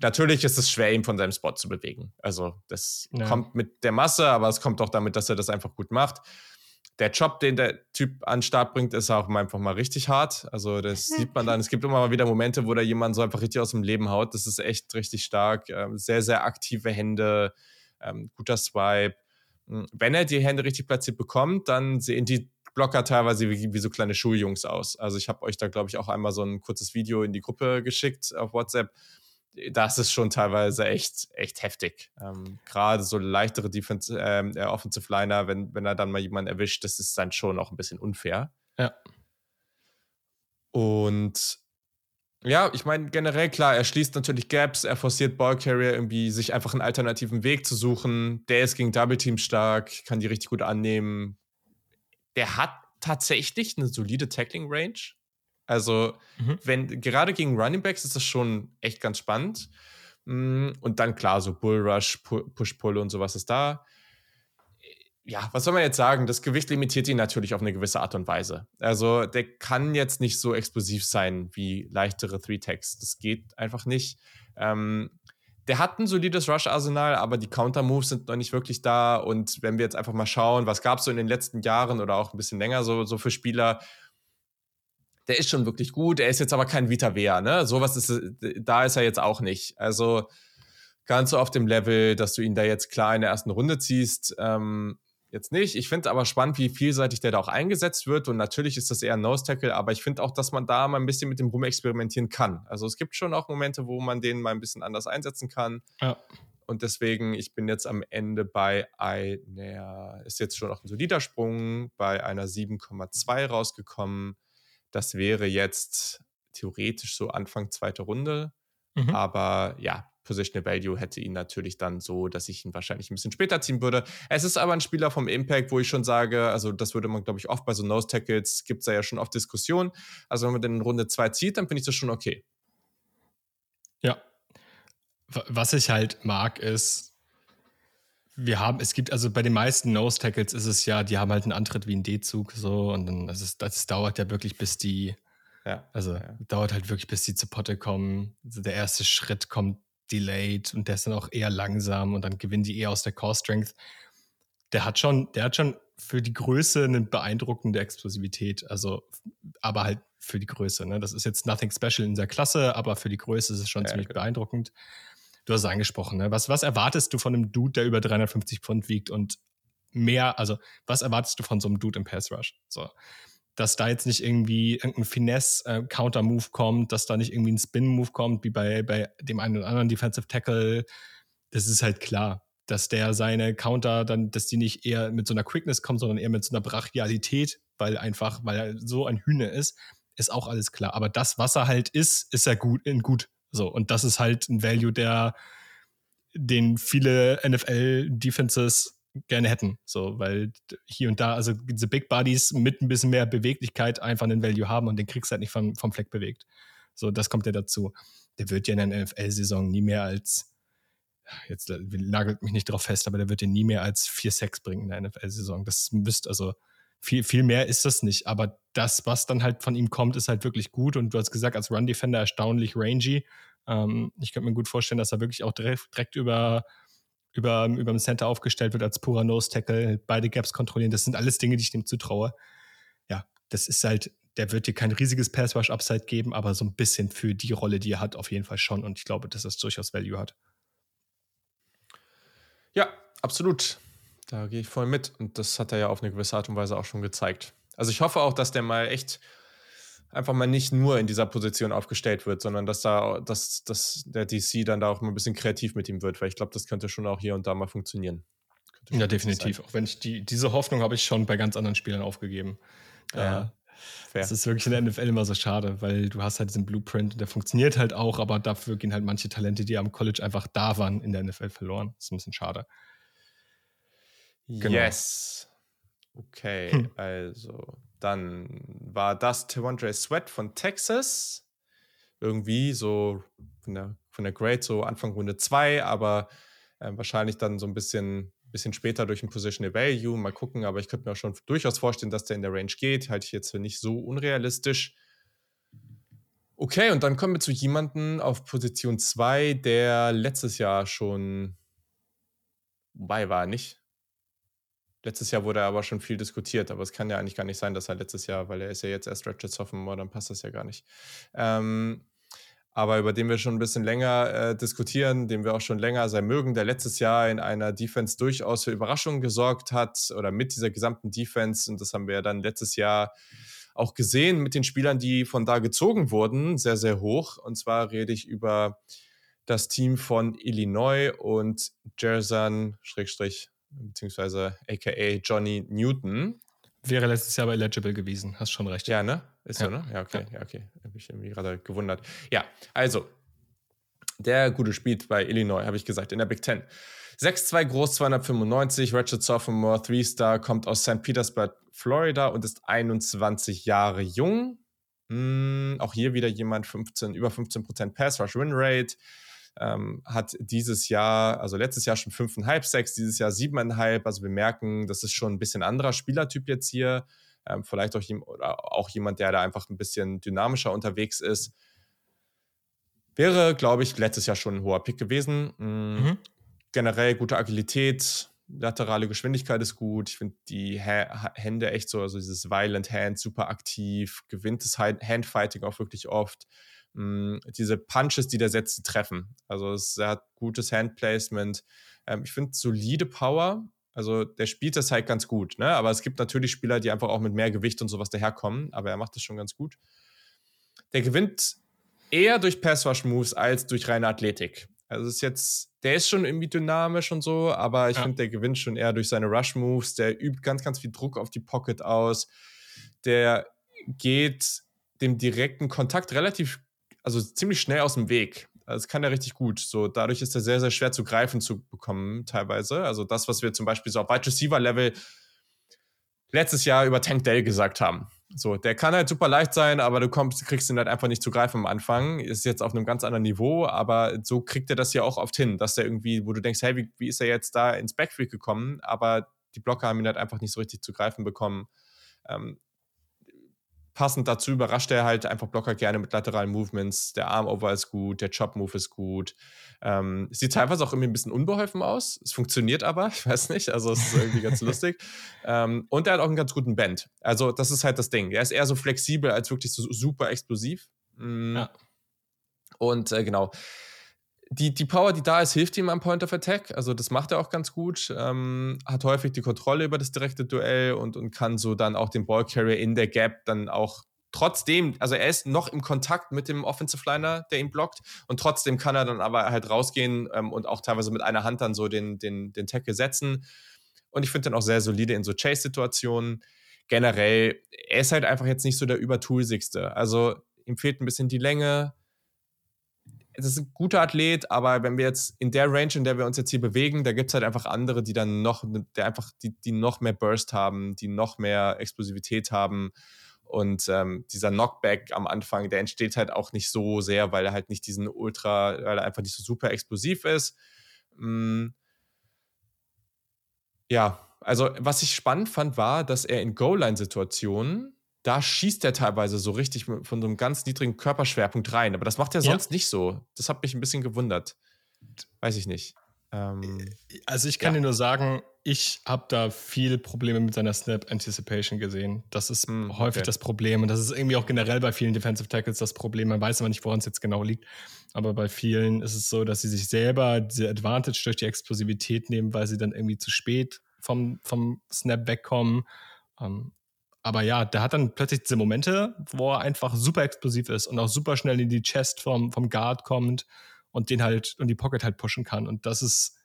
Natürlich ist es schwer, ihn von seinem Spot zu bewegen. Also, das ja. kommt mit der Masse, aber es kommt auch damit, dass er das einfach gut macht. Der Job, den der Typ an den Start bringt, ist auch einfach mal richtig hart. Also, das *laughs* sieht man dann. Es gibt immer mal wieder Momente, wo da jemand so einfach richtig aus dem Leben haut. Das ist echt richtig stark. Ähm, sehr, sehr aktive Hände, ähm, guter Swipe wenn er die Hände richtig platziert bekommt, dann sehen die Blocker teilweise wie, wie so kleine Schuljungs aus. Also ich habe euch da, glaube ich, auch einmal so ein kurzes Video in die Gruppe geschickt auf WhatsApp. Das ist schon teilweise echt, echt heftig. Ähm, Gerade so leichtere Defense, ähm, äh, Offensive Liner, wenn, wenn er dann mal jemanden erwischt, das ist dann schon auch ein bisschen unfair. Ja. Und ja, ich meine, generell klar, er schließt natürlich Gaps, er forciert Ballcarrier irgendwie, sich einfach einen alternativen Weg zu suchen. Der ist gegen Double Team stark, kann die richtig gut annehmen. Der hat tatsächlich eine solide Tackling Range. Also, mhm. wenn gerade gegen Running Backs ist das schon echt ganz spannend. Mm, und dann klar, so Bull Rush, Push Pull und sowas ist da ja, was soll man jetzt sagen? Das Gewicht limitiert ihn natürlich auf eine gewisse Art und Weise. Also der kann jetzt nicht so explosiv sein wie leichtere Three-Tags. Das geht einfach nicht. Ähm, der hat ein solides Rush-Arsenal, aber die Counter-Moves sind noch nicht wirklich da. Und wenn wir jetzt einfach mal schauen, was gab es so in den letzten Jahren oder auch ein bisschen länger so, so für Spieler, der ist schon wirklich gut. Er ist jetzt aber kein Vita Vea, ne? Sowas ist, da ist er jetzt auch nicht. Also ganz so auf dem Level, dass du ihn da jetzt klar in der ersten Runde ziehst. Ähm, jetzt nicht. Ich finde aber spannend, wie vielseitig der da auch eingesetzt wird. Und natürlich ist das eher ein Nose-Tackle, aber ich finde auch, dass man da mal ein bisschen mit dem rumexperimentieren kann. Also es gibt schon auch Momente, wo man den mal ein bisschen anders einsetzen kann. Ja. Und deswegen, ich bin jetzt am Ende bei einer, ist jetzt schon auch ein solider Sprung, bei einer 7,2 rausgekommen. Das wäre jetzt theoretisch so Anfang zweite Runde. Mhm. Aber ja, Positional Value hätte ihn natürlich dann so, dass ich ihn wahrscheinlich ein bisschen später ziehen würde. Es ist aber ein Spieler vom Impact, wo ich schon sage, also das würde man, glaube ich, oft bei so Nose Tackles, gibt es da ja schon oft Diskussionen. Also wenn man den in Runde 2 zieht, dann finde ich das schon okay. Ja. Was ich halt mag, ist, wir haben, es gibt, also bei den meisten Nose Tackles ist es ja, die haben halt einen Antritt wie ein D-Zug, so, und dann, das, ist, das dauert ja wirklich, bis die, ja, also ja. dauert halt wirklich, bis die zu Potte kommen. Also der erste Schritt kommt delayed und der ist dann auch eher langsam und dann gewinnen die eher aus der Core Strength. Der hat schon, der hat schon für die Größe eine beeindruckende Explosivität. Also, aber halt für die Größe. Ne? Das ist jetzt nothing special in der Klasse, aber für die Größe ist es schon ja, ziemlich genau. beeindruckend. Du hast es angesprochen. Ne? Was, was erwartest du von einem Dude, der über 350 Pfund wiegt und mehr, also was erwartest du von so einem Dude im Pass Rush? So dass da jetzt nicht irgendwie irgendein Finesse-Counter-Move kommt, dass da nicht irgendwie ein Spin-Move kommt, wie bei, bei dem einen oder anderen Defensive Tackle. Das ist halt klar, dass der seine Counter dann, dass die nicht eher mit so einer Quickness kommen, sondern eher mit so einer Brachialität, weil einfach, weil er so ein Hühner ist, ist auch alles klar. Aber das, was er halt ist, ist er gut in gut. So. Und das ist halt ein Value, der, den viele NFL-Defenses gerne hätten. So, weil hier und da, also diese Big Bodies mit ein bisschen mehr Beweglichkeit einfach einen Value haben und den kriegst du halt nicht vom, vom Fleck bewegt. So, das kommt ja dazu. Der wird ja in der NFL-Saison nie mehr als, jetzt nagelt mich nicht drauf fest, aber der wird dir nie mehr als vier Sex bringen in der NFL-Saison. Das müsste, also viel, viel mehr ist das nicht. Aber das, was dann halt von ihm kommt, ist halt wirklich gut. Und du hast gesagt, als Run-Defender erstaunlich rangy. Ähm, ich könnte mir gut vorstellen, dass er wirklich auch direkt, direkt über über, über dem Center aufgestellt wird als purer Nose-Tackle, beide Gaps kontrollieren. Das sind alles Dinge, die ich dem zutraue. Ja, das ist halt, der wird dir kein riesiges Pass-Rush-Upside geben, aber so ein bisschen für die Rolle, die er hat, auf jeden Fall schon. Und ich glaube, dass das durchaus Value hat. Ja, absolut. Da gehe ich voll mit. Und das hat er ja auf eine gewisse Art und Weise auch schon gezeigt. Also ich hoffe auch, dass der mal echt einfach mal nicht nur in dieser Position aufgestellt wird, sondern dass da, dass, dass der DC dann da auch mal ein bisschen kreativ mit ihm wird, weil ich glaube, das könnte schon auch hier und da mal funktionieren. Ja, definitiv. Auch wenn ich die, diese Hoffnung habe ich schon bei ganz anderen Spielern aufgegeben. Ja. Fair. Das ist wirklich in der NFL immer so schade, weil du hast halt diesen Blueprint und der funktioniert halt auch, aber dafür gehen halt manche Talente, die am College einfach da waren, in der NFL verloren. Das ist ein bisschen schade. Genau. Yes. Okay, hm. also dann war das Tewandre Sweat von Texas. Irgendwie so von der, von der Grade so Anfang Runde 2, aber äh, wahrscheinlich dann so ein bisschen, bisschen später durch ein Positional Value. Mal gucken, aber ich könnte mir auch schon durchaus vorstellen, dass der in der Range geht. Halte ich jetzt für nicht so unrealistisch. Okay, und dann kommen wir zu jemandem auf Position 2, der letztes Jahr schon bei war, nicht? Letztes Jahr wurde er aber schon viel diskutiert, aber es kann ja eigentlich gar nicht sein, dass er letztes Jahr, weil er ist ja jetzt erst Ratchet Sophomore, dann passt das ja gar nicht. Ähm, aber über den wir schon ein bisschen länger äh, diskutieren, den wir auch schon länger sein mögen, der letztes Jahr in einer Defense durchaus für Überraschungen gesorgt hat oder mit dieser gesamten Defense. Und das haben wir ja dann letztes Jahr auch gesehen mit den Spielern, die von da gezogen wurden, sehr, sehr hoch. Und zwar rede ich über das Team von Illinois und Jerzan, Schrägstrich, beziehungsweise aka Johnny Newton. Wäre letztes Jahr aber eligible gewesen, hast schon recht. Ja, ne? Ist ja. so, ne? Ja, okay, ja, okay. Habe ich irgendwie gerade gewundert. Ja, also, der gute spielt bei Illinois, habe ich gesagt, in der Big Ten. 6'2 groß, 295, Ratchet Sophomore, 3-Star, kommt aus St. Petersburg, Florida und ist 21 Jahre jung. Hm, auch hier wieder jemand 15, über 15% Pass-Rush-Win-Rate. Ähm, hat dieses Jahr, also letztes Jahr schon 5,5 6, dieses Jahr 7,5. Also wir merken, das ist schon ein bisschen anderer Spielertyp jetzt hier. Ähm, vielleicht auch, auch jemand, der da einfach ein bisschen dynamischer unterwegs ist. Wäre, glaube ich, letztes Jahr schon ein hoher Pick gewesen. Hm, mhm. Generell gute Agilität, laterale Geschwindigkeit ist gut. Ich finde die ha Hände echt so, also dieses Violent Hand super aktiv, gewinnt das Handfighting auch wirklich oft mh, hm, diese Punches, die der setzt, treffen. Also es hat gutes Handplacement. Ähm, ich finde solide Power. Also der spielt das halt ganz gut, ne? Aber es gibt natürlich Spieler, die einfach auch mit mehr Gewicht und sowas daherkommen, aber er macht das schon ganz gut. Der gewinnt eher durch Pass-Rush-Moves als durch reine Athletik. Also ist jetzt, der ist schon irgendwie dynamisch und so, aber ich ja. finde, der gewinnt schon eher durch seine Rush-Moves. Der übt ganz, ganz viel Druck auf die Pocket aus. Der geht dem direkten Kontakt relativ also ziemlich schnell aus dem Weg. Das kann er richtig gut. So, dadurch ist er sehr, sehr schwer zu greifen zu bekommen, teilweise. Also das, was wir zum Beispiel so auf Wide Receiver-Level letztes Jahr über Tank Dell gesagt haben. So, der kann halt super leicht sein, aber du kommst, kriegst ihn halt einfach nicht zu greifen am Anfang. Ist jetzt auf einem ganz anderen Niveau, aber so kriegt er das ja auch oft hin, dass der irgendwie, wo du denkst, hey, wie, wie ist er jetzt da ins Backfield gekommen? Aber die Blocker haben ihn halt einfach nicht so richtig zu greifen bekommen. Ähm, passend dazu überrascht er halt einfach Blocker gerne mit lateralen Movements. Der Arm-Over ist gut, der Chop-Move ist gut. Ähm, sieht teilweise auch irgendwie ein bisschen unbeholfen aus. Es funktioniert aber, *laughs* ich weiß nicht. Also es ist irgendwie ganz lustig. Ähm, und er hat auch einen ganz guten Band. Also das ist halt das Ding. Er ist eher so flexibel als wirklich so super explosiv. Mhm. Ja. Und äh, genau die, die Power, die da ist, hilft ihm am Point of Attack. Also das macht er auch ganz gut. Ähm, hat häufig die Kontrolle über das direkte Duell und, und kann so dann auch den Ballcarrier in der Gap dann auch trotzdem, also er ist noch im Kontakt mit dem Offensive Liner, der ihn blockt und trotzdem kann er dann aber halt rausgehen ähm, und auch teilweise mit einer Hand dann so den, den, den Tackle setzen. Und ich finde dann auch sehr solide in so Chase-Situationen. Generell, er ist halt einfach jetzt nicht so der Übertoolsigste. Also ihm fehlt ein bisschen die Länge, es ist ein guter Athlet, aber wenn wir jetzt in der Range, in der wir uns jetzt hier bewegen, da gibt es halt einfach andere, die dann noch, der einfach, die, die noch mehr Burst haben, die noch mehr Explosivität haben. Und ähm, dieser Knockback am Anfang, der entsteht halt auch nicht so sehr, weil er halt nicht diesen Ultra, weil er einfach nicht so super explosiv ist. Mhm. Ja, also was ich spannend fand, war, dass er in Goal-Line-Situationen da schießt er teilweise so richtig von so einem ganz niedrigen Körperschwerpunkt rein. Aber das macht er sonst ja. nicht so. Das hat mich ein bisschen gewundert. Weiß ich nicht. Ähm, also ich kann ja. dir nur sagen, ich habe da viele Probleme mit seiner Snap Anticipation gesehen. Das ist mm, häufig okay. das Problem. Und das ist irgendwie auch generell bei vielen Defensive Tackles das Problem. Man weiß aber nicht, woran es jetzt genau liegt. Aber bei vielen ist es so, dass sie sich selber diese Advantage durch die Explosivität nehmen, weil sie dann irgendwie zu spät vom, vom Snap wegkommen. Um, ähm, aber ja, der hat dann plötzlich diese Momente, wo er einfach super explosiv ist und auch super schnell in die Chest vom, vom Guard kommt und den halt und die Pocket halt pushen kann. Und das ist,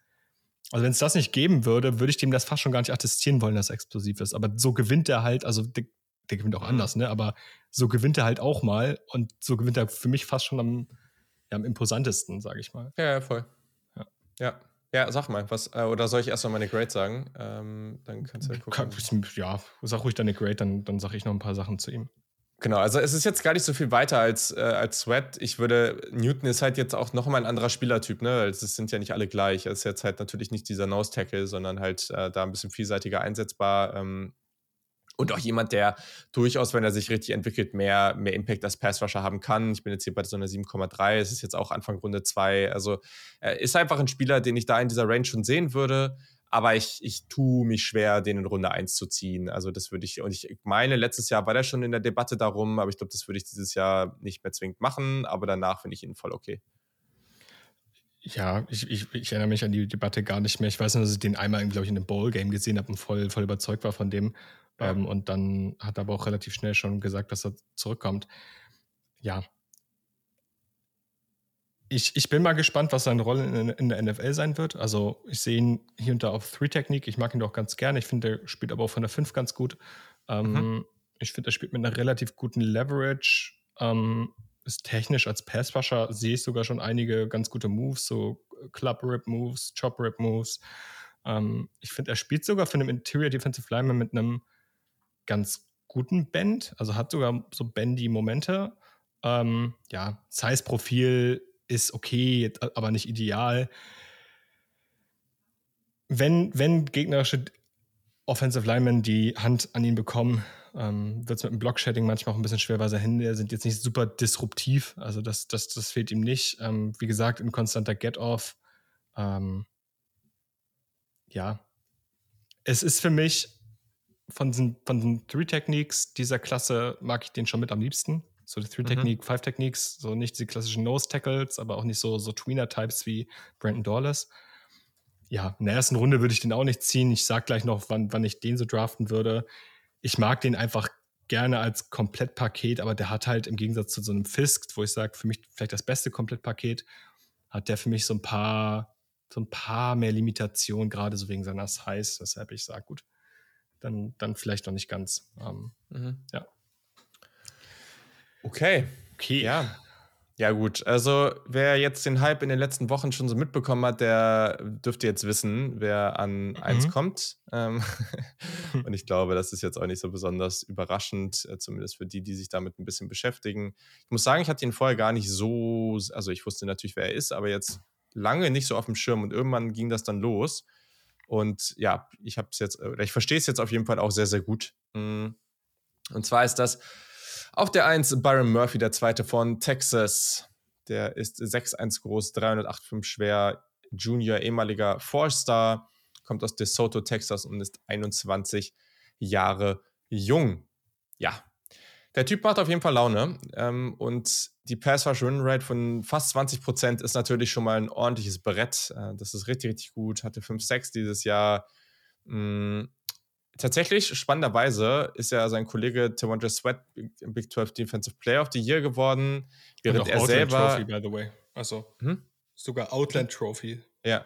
also wenn es das nicht geben würde, würde ich dem das fast schon gar nicht attestieren wollen, dass er explosiv ist. Aber so gewinnt er halt, also der, der gewinnt auch mhm. anders, ne? Aber so gewinnt er halt auch mal und so gewinnt er für mich fast schon am, ja, am imposantesten, sage ich mal. Ja, ja, voll. Ja. ja. Ja, sag mal, was, äh, oder soll ich erst mal meine Grade sagen? Ähm, dann kannst du ja gucken. Ja, sag ruhig deine Grade, dann, dann sage ich noch ein paar Sachen zu ihm. Genau, also es ist jetzt gar nicht so viel weiter als, äh, als Sweat. Ich würde, Newton ist halt jetzt auch nochmal ein anderer Spielertyp, ne? Es sind ja nicht alle gleich. Er ist jetzt halt natürlich nicht dieser Nose-Tackle, sondern halt äh, da ein bisschen vielseitiger einsetzbar. Ähm, und auch jemand, der durchaus, wenn er sich richtig entwickelt, mehr, mehr Impact als Passrusher haben kann. Ich bin jetzt hier bei so einer 7,3, es ist jetzt auch Anfang Runde 2. Also er ist einfach ein Spieler, den ich da in dieser Range schon sehen würde. Aber ich, ich tue mich schwer, den in Runde 1 zu ziehen. Also das würde ich, und ich meine, letztes Jahr war der schon in der Debatte darum, aber ich glaube, das würde ich dieses Jahr nicht mehr zwingend machen, aber danach finde ich ihn voll okay. Ja, ich, ich, ich, erinnere mich an die Debatte gar nicht mehr. Ich weiß nur, dass ich den einmal, glaube ich, in einem Bowl-Game gesehen habe und voll, voll überzeugt war von dem. Ja. Ähm, und dann hat er aber auch relativ schnell schon gesagt, dass er zurückkommt. Ja. Ich, ich bin mal gespannt, was seine Rolle in, in der NFL sein wird. Also, ich sehe ihn hier und da auf Three-Technik. Ich mag ihn doch ganz gerne. Ich finde, er spielt aber auch von der 5 ganz gut. Ähm, mhm. Ich finde, er spielt mit einer relativ guten Leverage. Ähm, ist technisch als Passwasher sehe ich sogar schon einige ganz gute Moves, so Club-Rip-Moves, Chop-Rip-Moves. Ähm, ich finde, er spielt sogar für einen Interior Defensive Lineman mit einem ganz guten Bend, also hat sogar so bendy-Momente. Ähm, ja, Size-Profil ist okay, aber nicht ideal. Wenn, wenn gegnerische Offensive Linemen die Hand an ihn bekommen, ähm, wird es mit dem Block-Shedding manchmal auch ein bisschen schwer, weil seine Hände sind jetzt nicht super disruptiv. Also das, das, das fehlt ihm nicht. Ähm, wie gesagt, ein konstanter Get-Off. Ähm, ja. Es ist für mich von den, von den Three Techniques dieser Klasse mag ich den schon mit am liebsten. So die Three mhm. Technique, Five Techniques, so nicht diese klassischen Nose Tackles, aber auch nicht so, so Tweener-Types wie Brandon Dawless. Ja, in der ersten Runde würde ich den auch nicht ziehen. Ich sag gleich noch, wann, wann ich den so draften würde ich mag den einfach gerne als Komplettpaket, aber der hat halt im Gegensatz zu so einem Fisk, wo ich sage, für mich vielleicht das beste Komplettpaket, hat der für mich so ein paar, so ein paar mehr Limitationen, gerade so wegen seiner Size, weshalb ich sage, gut, dann, dann vielleicht noch nicht ganz. Ähm, mhm. Ja. Okay. Okay. Ja. Ja, gut. Also, wer jetzt den Hype in den letzten Wochen schon so mitbekommen hat, der dürfte jetzt wissen, wer an mhm. 1 kommt. Ähm *laughs* und ich glaube, das ist jetzt auch nicht so besonders überraschend, äh, zumindest für die, die sich damit ein bisschen beschäftigen. Ich muss sagen, ich hatte ihn vorher gar nicht so, also ich wusste natürlich, wer er ist, aber jetzt lange nicht so auf dem Schirm und irgendwann ging das dann los. Und ja, ich habe es jetzt, ich verstehe es jetzt auf jeden Fall auch sehr, sehr gut. Hm. Und zwar ist das auf der 1 Byron Murphy, der zweite von Texas. Der ist 6'1 groß, 308,5 schwer, Junior, ehemaliger Four-Star, kommt aus DeSoto, Texas und ist 21 Jahre jung. Ja, der Typ macht auf jeden Fall Laune. Ähm, und die Pass-Rush-Win-Rate von fast 20% ist natürlich schon mal ein ordentliches Brett. Äh, das ist richtig, richtig gut. Hatte 5-6 dieses Jahr. Mh, mm, tatsächlich, spannenderweise, ist ja sein Kollege Tawandra Sweat im Big 12 Defensive Player of the Year geworden, während er Outland selber. Trophy, by the way. Also, hm? sogar Outland Trophy. Ja.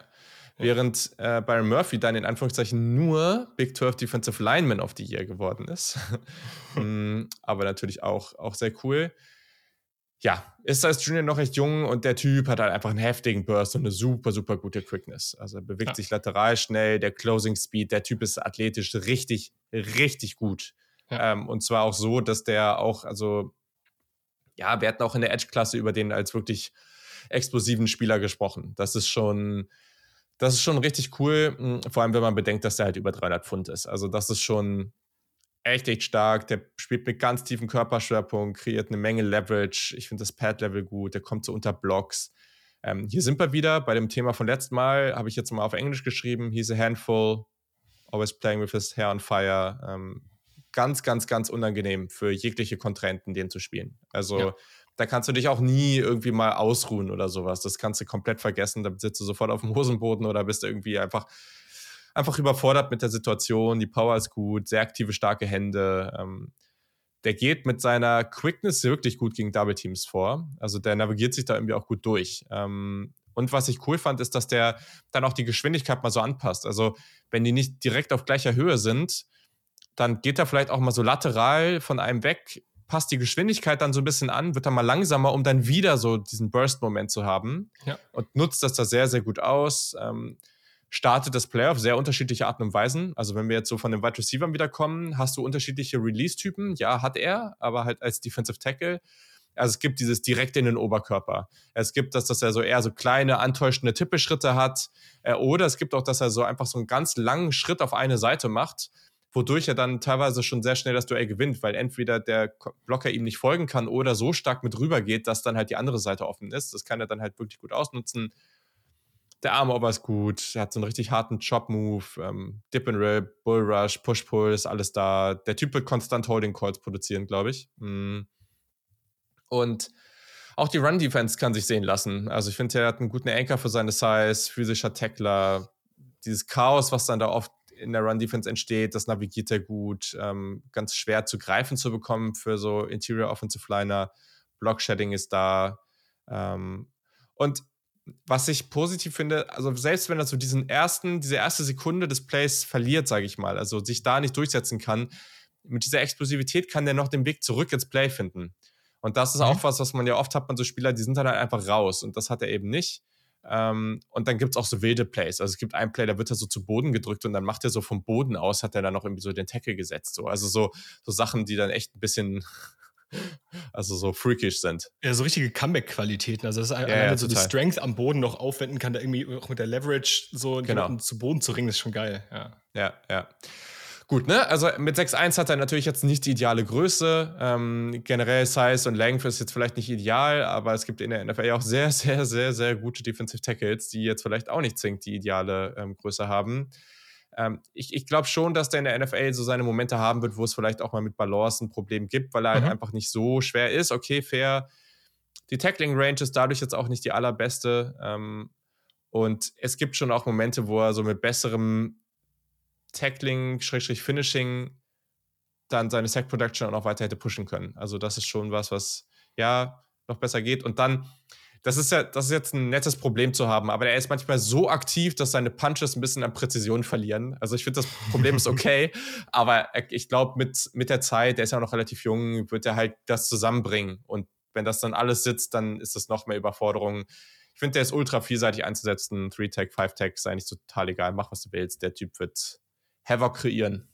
Während äh, Byron Murphy dann in Anführungszeichen nur Big 12 Defensive Lineman of the Year geworden ist. *laughs* mm, aber natürlich auch, auch sehr cool ja, ist als Junior noch recht jung und der Typ hat halt einfach einen heftigen Burst und eine super, super gute Quickness. Also er bewegt ja. sich lateral schnell, der Closing Speed, der Typ ist athletisch richtig, richtig gut. Ja. Ähm, und zwar auch so, dass der auch, also, ja, wir hatten auch in der Edge-Klasse über den als wirklich explosiven Spieler gesprochen. Das ist schon, das ist schon richtig cool, hm, vor allem wenn man bedenkt, dass der halt über 300 Pfund ist. Also das ist schon, echt, echt stark. Der spielt mit ganz tiefem Körperschwerpunkt, kreiert eine Menge Leverage. Ich finde das Pad-Level gut. Der kommt so unter Blocks. Ähm, hier sind wir wieder bei dem Thema von letztem Mal. Habe ich jetzt mal auf Englisch geschrieben. He's a handful, always playing with his hair on fire. Ähm, ganz, ganz, ganz unangenehm für jegliche Kontrahenten, den zu spielen. Also ja. Da kannst du dich auch nie irgendwie mal ausruhen oder sowas. Das kannst du komplett vergessen. Da sitzt du sofort auf dem Hosenboden oder bist du irgendwie einfach einfach überfordert mit der Situation. Die Power ist gut, sehr aktive, starke Hände. Ähm, der geht mit seiner Quickness wirklich gut gegen Double Teams vor. Also der navigiert sich da irgendwie auch gut durch. Ähm, und was ich cool fand, ist, dass der dann auch die Geschwindigkeit mal so anpasst. Also wenn die nicht direkt auf gleicher Höhe sind, dann geht er vielleicht auch mal so lateral von einem weg, passt die Geschwindigkeit dann so ein bisschen an, wird dann mal langsamer, um dann wieder so diesen Burst-Moment zu haben. Ja. Und nutzt das da sehr, sehr gut aus. Ähm, startet das Play auf sehr unterschiedliche Arten und Weisen. Also wenn wir jetzt so von den Wide Receivers wiederkommen, hast du unterschiedliche Release-Typen. Ja, hat er, aber halt als Defensive Tackle. Also es gibt dieses direkt in den Oberkörper. Es gibt das, dass er so eher so kleine, antäuschende Tippelschritte hat. Äh, oder es gibt auch, dass er so einfach so einen ganz langen Schritt auf eine Seite macht, wodurch er dann teilweise schon sehr schnell das Duell gewinnt, weil entweder der Blocker ihm nicht folgen kann oder so stark mit rüber geht, dass dann halt die andere Seite offen ist. Das kann er dann halt wirklich gut ausnutzen. der Arm-Over ist gut, er hat so einen richtig harten Chop-Move, ähm, Dip and Rip, Bull Rush, Push-Pull, ist alles da. Der Typ wird konstant Holding Calls produzieren, glaube ich. Mm. Und auch die Run-Defense kann sich sehen lassen. Also ich finde, er hat einen guten Anker für seine Size, physischer Tackler. Dieses Chaos, was dann da oft in der Run-Defense entsteht, das navigiert er gut. Ähm, ganz schwer zu greifen zu bekommen für so Interior Offensive Liner. Block-Shedding ist da. Ähm, und was ich positiv finde, also selbst wenn er so diesen ersten, diese erste Sekunde des Plays verliert, sage ich mal, also sich da nicht durchsetzen kann, mit dieser Explosivität kann der noch den Weg zurück ins Play finden. Und das ist mhm. auch was, was man ja oft hat, man so Spieler, die sind dann halt einfach raus und das hat er eben nicht. Ähm, und dann gibt es auch so wilde Plays. Also es gibt einen Play, da wird er so zu Boden gedrückt und dann macht er so vom Boden aus, hat er dann noch irgendwie so den Tackle gesetzt. So. Also so, so Sachen, die dann echt ein bisschen *laughs* also so freakish sind. Ja, so richtige Comeback-Qualitäten. Also, dass er ja, ja, so die Strength am Boden noch aufwenden kann, da irgendwie auch mit der Leverage so genau. zu Boden zu ringen, ist schon geil. Ja, ja. ja. Gut, ne? Also mit 6'1 hat er natürlich jetzt nicht die ideale Größe. Ähm, generell Size und Length ist jetzt vielleicht nicht ideal, aber es gibt in der NFL auch sehr, sehr, sehr, sehr gute Defensive Tackles, die jetzt vielleicht auch nicht zwingend die ideale ähm, Größe haben. Ähm, ich ich glaube schon, dass der in der NFL so seine Momente haben wird, wo es vielleicht auch mal mit Balance ein Problem gibt, weil er halt mhm. halt einfach nicht so schwer ist. Okay, fair. Die Tackling Range ist dadurch jetzt auch nicht die allerbeste. Ähm, und es gibt schon auch Momente, wo er so mit besserem Tackling, Schrägstrich Finishing dann seine Sack Production auch noch weiter hätte pushen können. Also das ist schon was, was ja noch besser geht. Und dann das ist ja, das ist jetzt ein nettes Problem zu haben, aber er ist manchmal so aktiv, dass seine Punches ein bisschen an Präzision verlieren. Also ich finde, das Problem ist okay, *laughs* aber ich glaube, mit, mit der Zeit, der ist ja noch relativ jung, wird er halt das zusammenbringen. Und wenn das dann alles sitzt, dann ist das noch mehr Überforderung. Ich finde, der ist ultra vielseitig einzusetzen. Three-Tag, Five-Tag ist eigentlich total egal. Mach, was du willst. Der Typ wird Havoc kreieren.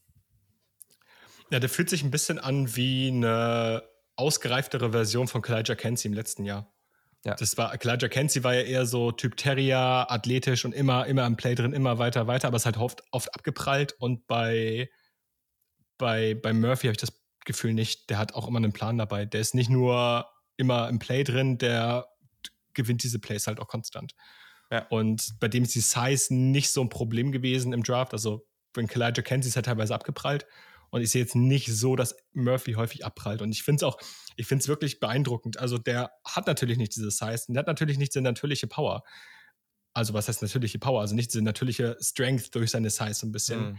Ja, der fühlt sich ein bisschen an wie eine ausgereiftere Version von Kalijah Kenzie im letzten Jahr. Ja. Das war, Elijah Kenzie war ja eher so Typ Terrier, athletisch und immer, immer im Play drin, immer weiter, weiter, aber es hat oft, oft abgeprallt und bei, bei, bei Murphy habe ich das Gefühl nicht, der hat auch immer einen Plan dabei. Der ist nicht nur immer im Play drin, der gewinnt diese Plays halt auch konstant. Ja. Und bei dem ist die Size nicht so ein Problem gewesen im Draft. Also, wenn Elijah Kenzie ist halt teilweise abgeprallt. Und ich sehe jetzt nicht so, dass Murphy häufig abprallt. Und ich finde es auch, ich finde es wirklich beeindruckend. Also der hat natürlich nicht diese Size und der hat natürlich nicht diese natürliche Power. Also was heißt natürliche Power? Also nicht diese natürliche Strength durch seine Size ein bisschen. Mhm.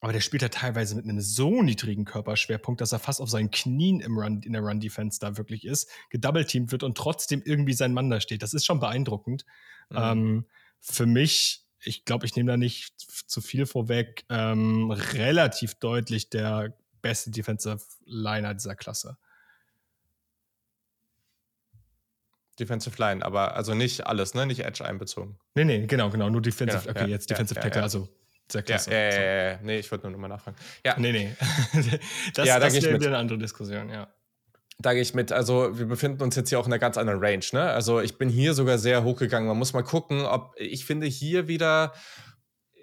Aber der spielt ja teilweise mit einem so niedrigen Körperschwerpunkt, dass er fast auf seinen Knien im Run, in der Run-Defense da wirklich ist, gedoubleteamt wird und trotzdem irgendwie sein Mann da steht. Das ist schon beeindruckend. Mhm. Ähm, für mich ich glaube, ich nehme da nicht zu viel vorweg, ähm, relativ deutlich der beste Defensive Liner dieser Klasse. Defensive Line, aber also nicht alles, ne? Nicht Edge einbezogen. Nee, nee, genau, genau. Nur Defensive, ja, okay, ja, jetzt Defensive ja, Tackle, also sehr klasse. Ja, ja, ja, ja, nee, ich wollte nur nochmal nachfragen. Ja. Nee, nee. *laughs* das, ja, da das wäre eine andere Diskussion, ja. Da gehe ich mit. Also, wir befinden uns jetzt hier auch in einer ganz anderen Range. Ne? Also, ich bin hier sogar sehr hochgegangen. Man muss mal gucken, ob ich finde hier wieder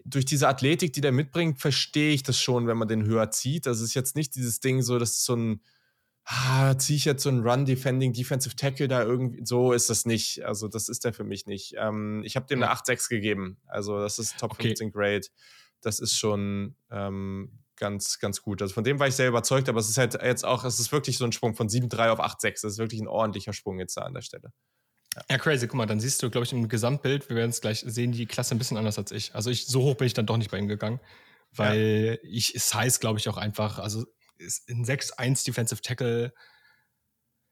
durch diese Athletik, die der mitbringt, verstehe ich das schon, wenn man den höher zieht. Das ist jetzt nicht dieses Ding so, dass so ein, ah, ziehe ich jetzt so ein Run-Defending, Defensive Tackle da irgendwie, so ist das nicht. Also, das ist der für mich nicht. Ähm, ich habe dem eine 8-6 gegeben. Also, das ist Top okay. 15 Grade. Das ist schon ähm, ganz, ganz gut. Also von dem war ich sehr überzeugt, aber es ist halt jetzt auch, es ist wirklich so ein Sprung von 7,3 auf 8,6. Das ist wirklich ein ordentlicher Sprung jetzt da an der Stelle. Ja. ja, crazy. Guck mal, dann siehst du, glaube ich, im Gesamtbild, wir werden es gleich sehen, die Klasse ein bisschen anders als ich. Also ich, so hoch bin ich dann doch nicht bei ihm gegangen, weil ja. ich, es heißt, glaube ich, auch einfach, also in 6-1 Defensive Tackle,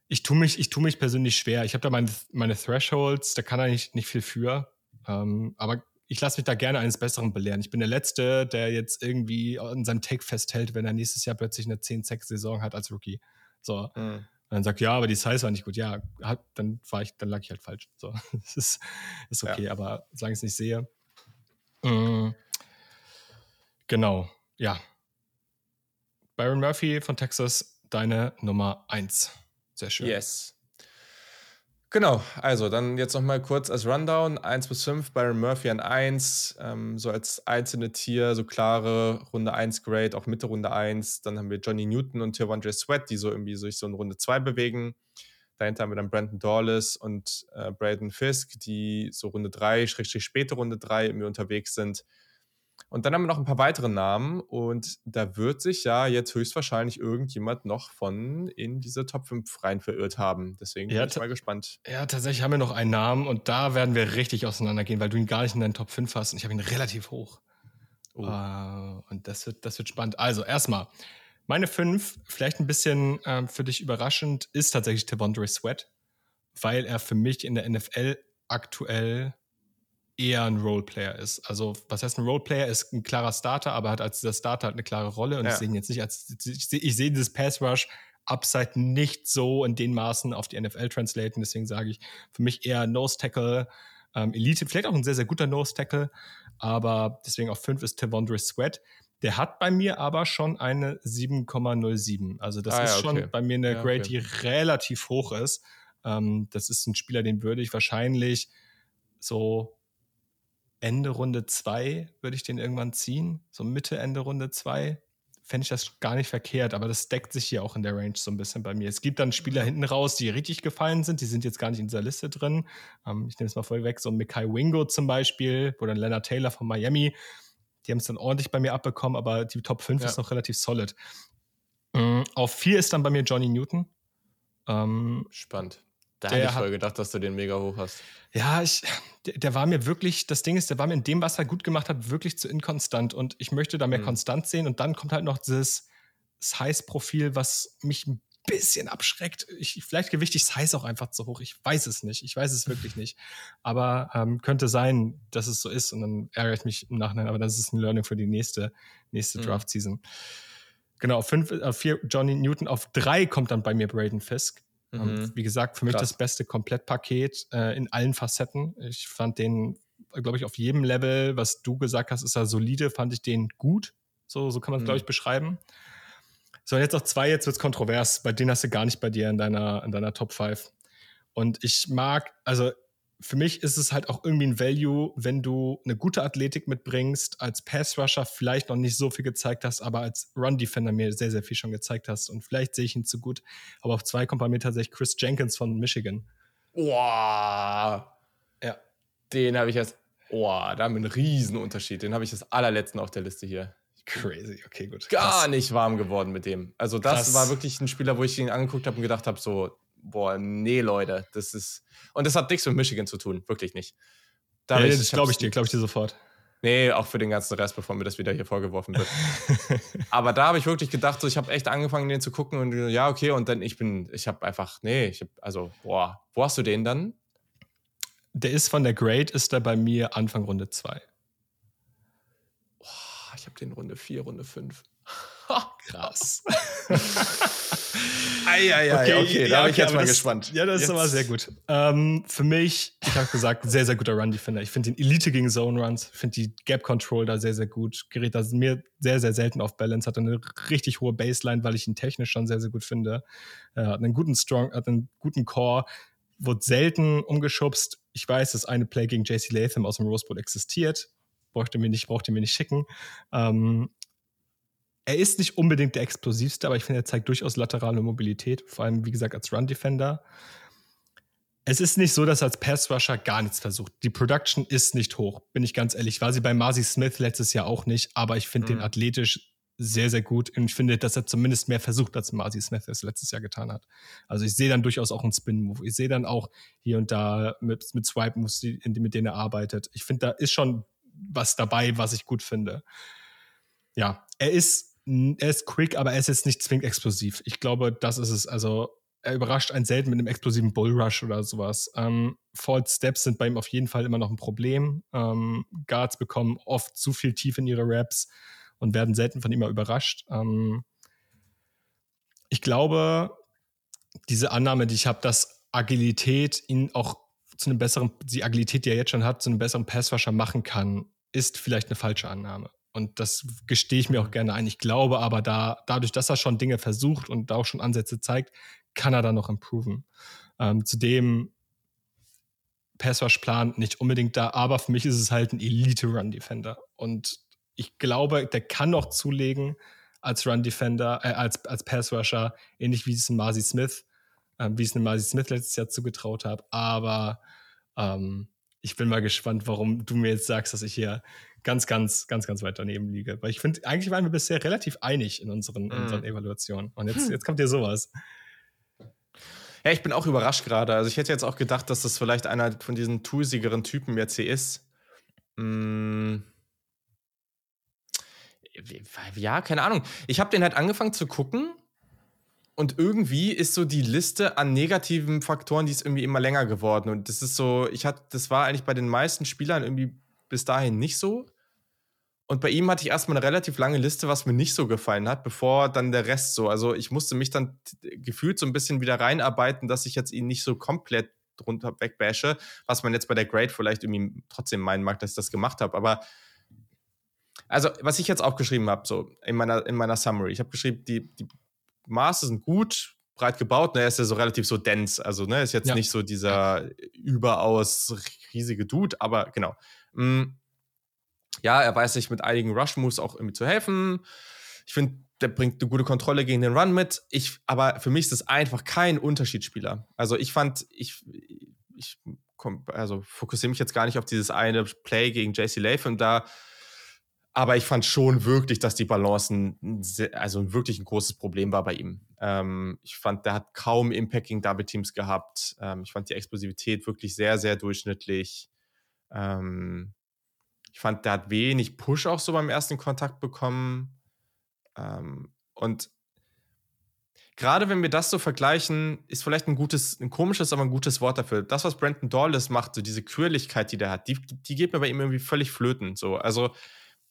ich tue mich, ich tue mich persönlich schwer. Ich habe da meine, meine Thresholds, da kann er nicht, nicht viel für. Ähm, aber ich lasse mich da gerne eines Besseren belehren. Ich bin der Letzte, der jetzt irgendwie an seinem Take festhält, wenn er nächstes Jahr plötzlich eine 10-6-Saison hat als Rookie. So. Mhm. Und dann sagt, ja, aber die Size war nicht gut. Ja, hat, dann war ich, dann lag ich halt falsch. So, *laughs* das ist, ist okay, ja. aber solange ich es nicht sehe. Mhm. Genau, ja. Byron Murphy von Texas, deine Nummer 1. Sehr schön. Yes. Genau, also dann jetzt nochmal kurz als Rundown. 1 bis 5, Byron Murphy an 1, ähm, so als einzelne Tier, so klare Runde 1 Grade, auch Mitte Runde 1. Dann haben wir Johnny Newton und J. Sweat, die so irgendwie sich so in Runde 2 bewegen. Dahinter haben wir dann Brandon Dawless und äh, Braden Fisk, die so Runde 3, Schrägstrich späte Runde 3 irgendwie unterwegs sind. Und dann haben wir noch ein paar weitere Namen und da wird sich ja jetzt höchstwahrscheinlich irgendjemand noch von in diese Top 5 rein verirrt haben. Deswegen ja, bin ich mal gespannt. Ja, tatsächlich haben wir noch einen Namen und da werden wir richtig auseinandergehen, weil du ihn gar nicht in deinen Top 5 hast und ich habe ihn relativ hoch. Oh. Uh, und das wird, das wird spannend. Also erstmal, meine 5, vielleicht ein bisschen ähm, für dich überraschend, ist tatsächlich Devondre Sweat, weil er für mich in der NFL aktuell eher ein Roleplayer ist. Also, was heißt ein Roleplayer? Ist ein klarer Starter, aber hat als dieser Starter halt eine klare Rolle. Und ja. ich sehe ihn jetzt nicht als, ich sehe, sehe dieses Pass Rush Upside nicht so in den Maßen auf die NFL translaten. Deswegen sage ich für mich eher Nose Tackle, ähm, Elite, vielleicht auch ein sehr, sehr guter Nose Tackle. Aber deswegen auf 5 ist Tavondre Sweat. Der hat bei mir aber schon eine 7,07. Also das ah, ist ja, okay. schon bei mir eine ja, Grade, okay. die relativ hoch ist. Ähm, das ist ein Spieler, den würde ich wahrscheinlich so Ende Runde 2 würde ich den irgendwann ziehen. So Mitte, Ende Runde 2 fände ich das gar nicht verkehrt, aber das deckt sich hier auch in der Range so ein bisschen bei mir. Es gibt dann Spieler hinten raus, die richtig gefallen sind, die sind jetzt gar nicht in dieser Liste drin. Ähm, ich nehme es mal voll weg, so Mikai Wingo zum Beispiel oder Leonard Taylor von Miami. Die haben es dann ordentlich bei mir abbekommen, aber die Top 5 ja. ist noch relativ solid. Ähm, auf 4 ist dann bei mir Johnny Newton. Ähm, Spannend. Da hätte ich voll gedacht, dass du den mega hoch hast. Ja, ich, der, der, war mir wirklich, das Ding ist, der war mir in dem, was er gut gemacht hat, wirklich zu inkonstant und ich möchte da mehr mhm. Konstanz sehen und dann kommt halt noch dieses Size-Profil, was mich ein bisschen abschreckt. Ich, vielleicht gewichte ich Size auch einfach zu hoch. Ich weiß es nicht. Ich weiß es wirklich nicht. Aber ähm, könnte sein, dass es so ist und dann ärgere ich mich im Nachhinein. Aber das ist ein Learning für die nächste, nächste mhm. Draft-Season. Genau, auf, fünf, auf vier Johnny Newton, auf drei kommt dann bei mir Braden Fisk. Mhm. Wie gesagt, für mich Krass. das beste Komplettpaket äh, in allen Facetten. Ich fand den, glaube ich, auf jedem Level, was du gesagt hast, ist er solide, fand ich den gut. So, so kann man es, mhm. glaube ich, beschreiben. So, und jetzt noch zwei, jetzt wird es kontrovers. Bei denen hast du gar nicht bei dir in deiner, in deiner Top 5. Und ich mag, also für mich ist es halt auch irgendwie ein Value, wenn du eine gute Athletik mitbringst, als Pass-Rusher vielleicht noch nicht so viel gezeigt hast, aber als Run-Defender mir sehr, sehr viel schon gezeigt hast. Und vielleicht sehe ich ihn zu gut. Aber auf zwei kommt bei mir tatsächlich Chris Jenkins von Michigan. Boah. Ja. Den habe ich jetzt. Boah, da haben wir einen Riesenunterschied. Den habe ich als allerletzten auf der Liste hier. Crazy, okay, gut. Gar Krass. nicht warm geworden mit dem. Also, das Krass. war wirklich ein Spieler, wo ich ihn angeguckt habe und gedacht habe: so, boah, nee, Leute, das ist. Und das hat nichts mit Michigan zu tun, wirklich nicht. Da ja, das glaube ich dir, glaube ich dir sofort. Nee, auch für den ganzen Rest, bevor mir das wieder hier vorgeworfen wird. *laughs* Aber da habe ich wirklich gedacht, so, ich habe echt angefangen, den zu gucken und ja, okay, und dann ich bin, ich habe einfach, nee, ich habe, also, boah, wo hast du den dann? Der ist von der Grade, ist er bei mir Anfang Runde 2. Ich habe den Runde 4, Runde 5. Krass. *laughs* Eieiei, okay, okay, da ja, bin ich jetzt mal das, gespannt. Ja, das jetzt. ist aber sehr gut. Ähm, für mich, ich habe gesagt, sehr, sehr guter Run-Defender. Ich finde den Elite gegen Zone-Runs, finde die Gap-Control da sehr, sehr gut. Gerät da mir sehr, sehr selten auf Balance, hat eine richtig hohe Baseline, weil ich ihn technisch schon sehr, sehr gut finde. Er hat einen guten Strong, hat einen guten Core, wird selten umgeschubst. Ich weiß, dass eine Play gegen JC Latham aus dem Rose Bowl existiert. Braucht ihr mir nicht, braucht ihr mir nicht schicken. Ähm, er ist nicht unbedingt der explosivste, aber ich finde, er zeigt durchaus laterale Mobilität, vor allem, wie gesagt, als Run-Defender. Es ist nicht so, dass er als Pass-Rusher gar nichts versucht. Die Production ist nicht hoch, bin ich ganz ehrlich. War sie bei Marcy Smith letztes Jahr auch nicht, aber ich finde mhm. den athletisch sehr, sehr gut und ich finde, dass er zumindest mehr versucht, als Marcy Smith es letztes Jahr getan hat. Also ich sehe dann durchaus auch einen Spin-Move. Ich sehe dann auch hier und da mit, mit Swipe-Moves, mit denen er arbeitet. Ich finde, da ist schon was dabei, was ich gut finde. Ja, er ist er ist quick, aber er ist jetzt nicht zwingend explosiv. Ich glaube, das ist es. Also er überrascht einen selten mit einem explosiven Bullrush oder sowas. Ähm, False Steps sind bei ihm auf jeden Fall immer noch ein Problem. Ähm, Guards bekommen oft zu viel tief in ihre Raps und werden selten von ihm überrascht. Ähm, ich glaube, diese Annahme, die ich habe, dass Agilität ihn auch zu einem besseren, die Agilität, die er jetzt schon hat, zu einem besseren Passwasher machen kann, ist vielleicht eine falsche Annahme. Und das gestehe ich mir auch gerne ein. Ich glaube aber, da, dadurch, dass er schon Dinge versucht und da auch schon Ansätze zeigt, kann er da noch improven. Ähm, zudem Passwash-Plan nicht unbedingt da, aber für mich ist es halt ein Elite-Run-Defender. Und ich glaube, der kann noch zulegen als Run-Defender, äh, als, als Pass-Rusher, ähnlich wie es ein Marcy Smith. äh, wie es einem Marcy Smith letztes Jahr zugetraut habe. Aber ähm, ich bin mal gespannt, warum du mir jetzt sagst, dass ich hier ganz, ganz, ganz, ganz weit daneben liege. Weil ich finde, eigentlich waren wir bisher relativ einig in unseren, mm. unseren Evaluationen. Und jetzt, jetzt kommt dir sowas. Ja, ich bin auch überrascht gerade. Also ich hätte jetzt auch gedacht, dass das vielleicht einer von diesen toolsigeren Typen jetzt hier ist. Hm. Ja, keine Ahnung. Ich habe den halt angefangen zu gucken und irgendwie ist so die Liste an negativen Faktoren, die ist irgendwie immer länger geworden. Und das ist so, ich hatte, das war eigentlich bei den meisten Spielern irgendwie bis dahin nicht so. Und bei ihm hatte ich erstmal eine relativ lange Liste, was mir nicht so gefallen hat, bevor dann der Rest so. Also ich musste mich dann gefühlt so ein bisschen wieder reinarbeiten, dass ich jetzt ihn nicht so komplett drunter wegbashe, was man jetzt bei der Grade vielleicht irgendwie trotzdem meinen mag, dass ich das gemacht habe. Aber also, was ich jetzt aufgeschrieben habe, so in meiner, in meiner Summary, ich habe geschrieben, die, die Maße sind gut, breit gebaut. Ne, er ist ja so relativ so dense. Also, ne, ist jetzt ja. nicht so dieser überaus riesige Dude, aber genau. Mm, ja, er weiß sich mit einigen Rush-Moves auch irgendwie zu helfen. Ich finde, der bringt eine gute Kontrolle gegen den Run mit. Ich, aber für mich ist das einfach kein Unterschiedsspieler. Also ich fand, ich, ich also fokussiere mich jetzt gar nicht auf dieses eine Play gegen JC Latham da aber ich fand schon wirklich, dass die Balance ein, also wirklich ein großes Problem war bei ihm. Ähm, ich fand, der hat kaum Impact gegen Double Teams gehabt. Ähm, ich fand die Explosivität wirklich sehr, sehr durchschnittlich. Ähm, ich fand, der hat wenig Push auch so beim ersten Kontakt bekommen. Ähm, und gerade wenn wir das so vergleichen, ist vielleicht ein gutes, ein komisches, aber ein gutes Wort dafür. Das, was Brandon Dawless macht, so diese Quirligkeit, die der hat, die, die geht mir bei ihm irgendwie völlig flöten. So, also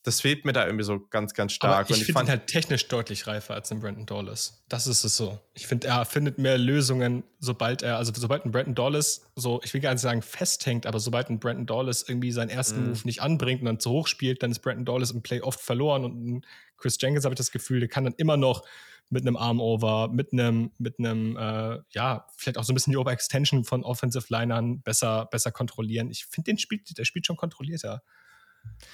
das fehlt mir da irgendwie so ganz, ganz stark. Aber ich, ich finde ihn halt technisch deutlich reifer als ein Brandon Dawless. Das ist es so. Ich finde, er findet mehr Lösungen, sobald er, also sobald ein Brandon Dawless so, ich will gar nicht sagen festhängt, aber sobald ein Brandon Dawless irgendwie seinen ersten mm. Move nicht anbringt und dann zu hoch spielt, dann ist Brandon Dawless im Play oft verloren und Chris Jenkins habe ich das Gefühl, der kann dann immer noch mit einem Arm-Over, mit einem, mit einem, äh, ja, vielleicht auch so ein bisschen die Overextension von Offensive Linern besser, besser kontrollieren. Ich finde, den spielt, der spielt schon kontrollierter.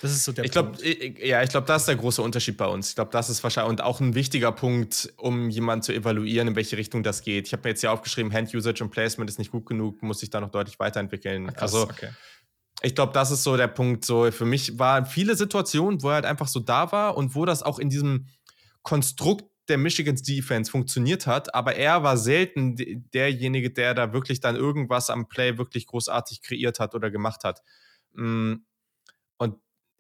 Das ist so der ich glaub, Punkt. Ja, ich glaube, das ist der große Unterschied bei uns. Ich glaube, das ist wahrscheinlich und auch ein wichtiger Punkt, um jemanden zu evaluieren, in welche Richtung das geht. Ich habe mir jetzt ja aufgeschrieben, Hand-Usage und Placement ist nicht gut genug, muss sich da noch deutlich weiterentwickeln. Ach, also, okay. ich glaube, das ist so der Punkt. So, für mich waren viele Situationen, wo er halt einfach so da war und wo das auch in diesem Konstrukt der Michigans Defense funktioniert hat, aber er war selten derjenige, der da wirklich dann irgendwas am Play wirklich großartig kreiert hat oder gemacht hat. Und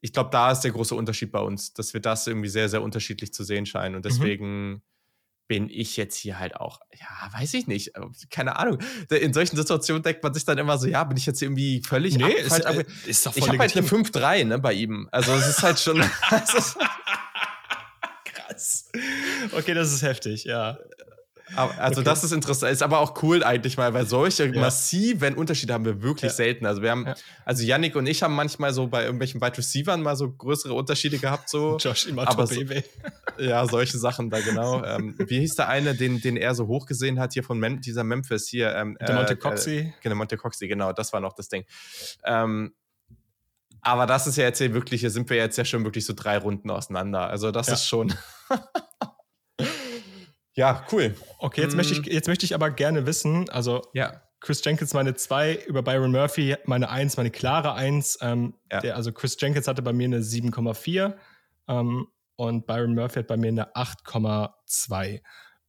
ich glaube, da ist der große Unterschied bei uns, dass wir das irgendwie sehr, sehr unterschiedlich zu sehen scheinen. Und mhm. deswegen mhm. bin ich jetzt hier halt auch, ja, weiß ich nicht, äh, keine Ahnung. In solchen Situationen denkt man sich dann immer so, ja, bin ich jetzt irgendwie völlig nee, ist, halt, äh, ist doch voll Ich habe halt eine 5-3 ne, bei ihm. Also es ist halt schon. *laughs* *laughs* Krass. Okay, das ist heftig, ja. Also okay. das ist interessant, ist aber auch cool eigentlich mal, weil solche ja. massiven Unterschiede haben wir wirklich ja. selten. Also wir haben, ja. also Yannick und ich haben manchmal so bei irgendwelchen Wide Receivern mal so größere Unterschiede gehabt, so. *laughs* Josh Imato so, *laughs* Ja, solche Sachen da genau. ähm, wie hieß der eine, den, den er so hochgesehen hat hier von Mem dieser Memphis hier? Ähm, der Monte Coxey. Äh, genau, Monte Coxey, genau, das war noch das Ding. Ähm, aber das ist ja jetzt hier wirklich, hier sind wir jetzt ja schon wirklich so drei Runden auseinander. Also das ist schon. *laughs* Ja, cool. Okay, jetzt, mm. möchte ich, mm. jetzt möchte ich aber gerne wissen, also ja. Chris Jenkins meine 2, über Byron Murphy meine 1, meine klare 1. Ähm, ja. der, also Chris Jenkins hatte bei mir eine 7,4 ähm, und Byron Murphy hat bei mir eine 8,2.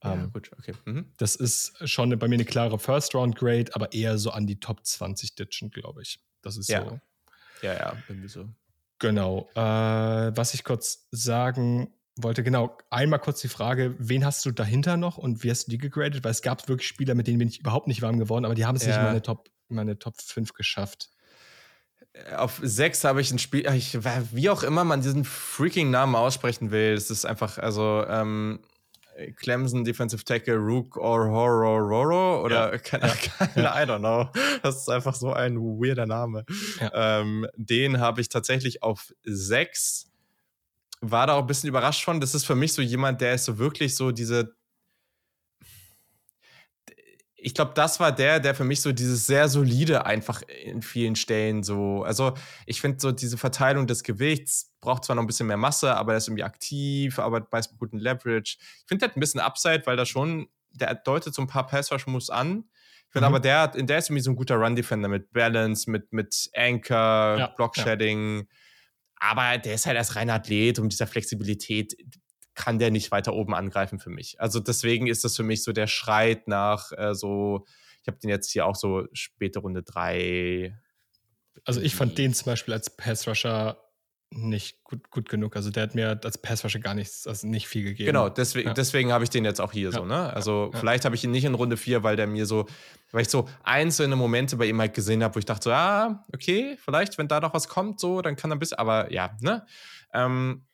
Ja, ähm, gut, okay. Mhm. Das ist schon bei mir eine klare First-Round-Grade, aber eher so an die Top 20 ditchen, glaube ich. Das ist ja. so. Ja, ja, irgendwie so. Genau. Äh, was ich kurz sagen wollte genau einmal kurz die Frage, wen hast du dahinter noch und wie hast du die gegradet? Weil es gab wirklich Spieler, mit denen bin ich überhaupt nicht warm geworden, aber die haben es ja. nicht in meine Top, meine Top 5 geschafft. Auf 6 habe ich ein Spiel, ich, wie auch immer man diesen freaking Namen aussprechen will, es ist einfach, also ähm, Clemson Defensive Tackle Rook or Horror Roro oder ja. keine, *laughs* keine ja. I don't know. Das ist einfach so ein weirder Name. Ähm, den habe ich tatsächlich auf 6 war da auch ein bisschen überrascht von. Das ist für mich so jemand, der ist so wirklich so diese. Ich glaube, das war der, der für mich so dieses sehr solide einfach in vielen Stellen so. Also, ich finde so diese Verteilung des Gewichts braucht zwar noch ein bisschen mehr Masse, aber er ist irgendwie aktiv, arbeitet meist mit guten Leverage. Ich finde, der hat ein bisschen Upside, weil da schon der deutet so ein paar Pass-Rush-Moves an. Ich finde mhm. aber, der, der ist irgendwie so ein guter Run-Defender mit Balance, mit, mit Anchor, ja, Block-Shedding. Ja. Aber der ist halt als reiner Athlet und dieser Flexibilität kann der nicht weiter oben angreifen für mich. Also deswegen ist das für mich so der Schreit nach äh, so, ich habe den jetzt hier auch so späte Runde 3. Also ich fand den zum Beispiel als Pass-Rusher nicht gut, gut genug. Also der hat mir als Passwasche gar nichts, also nicht viel gegeben. Genau, deswegen, ja. deswegen habe ich den jetzt auch hier ja. so, ne? Also ja. vielleicht habe ich ihn nicht in Runde 4, weil der mir so, weil ich so einzelne Momente bei ihm halt gesehen habe, wo ich dachte so, ah, okay, vielleicht, wenn da noch was kommt, so, dann kann er ein bisschen, aber ja, ne? Ähm,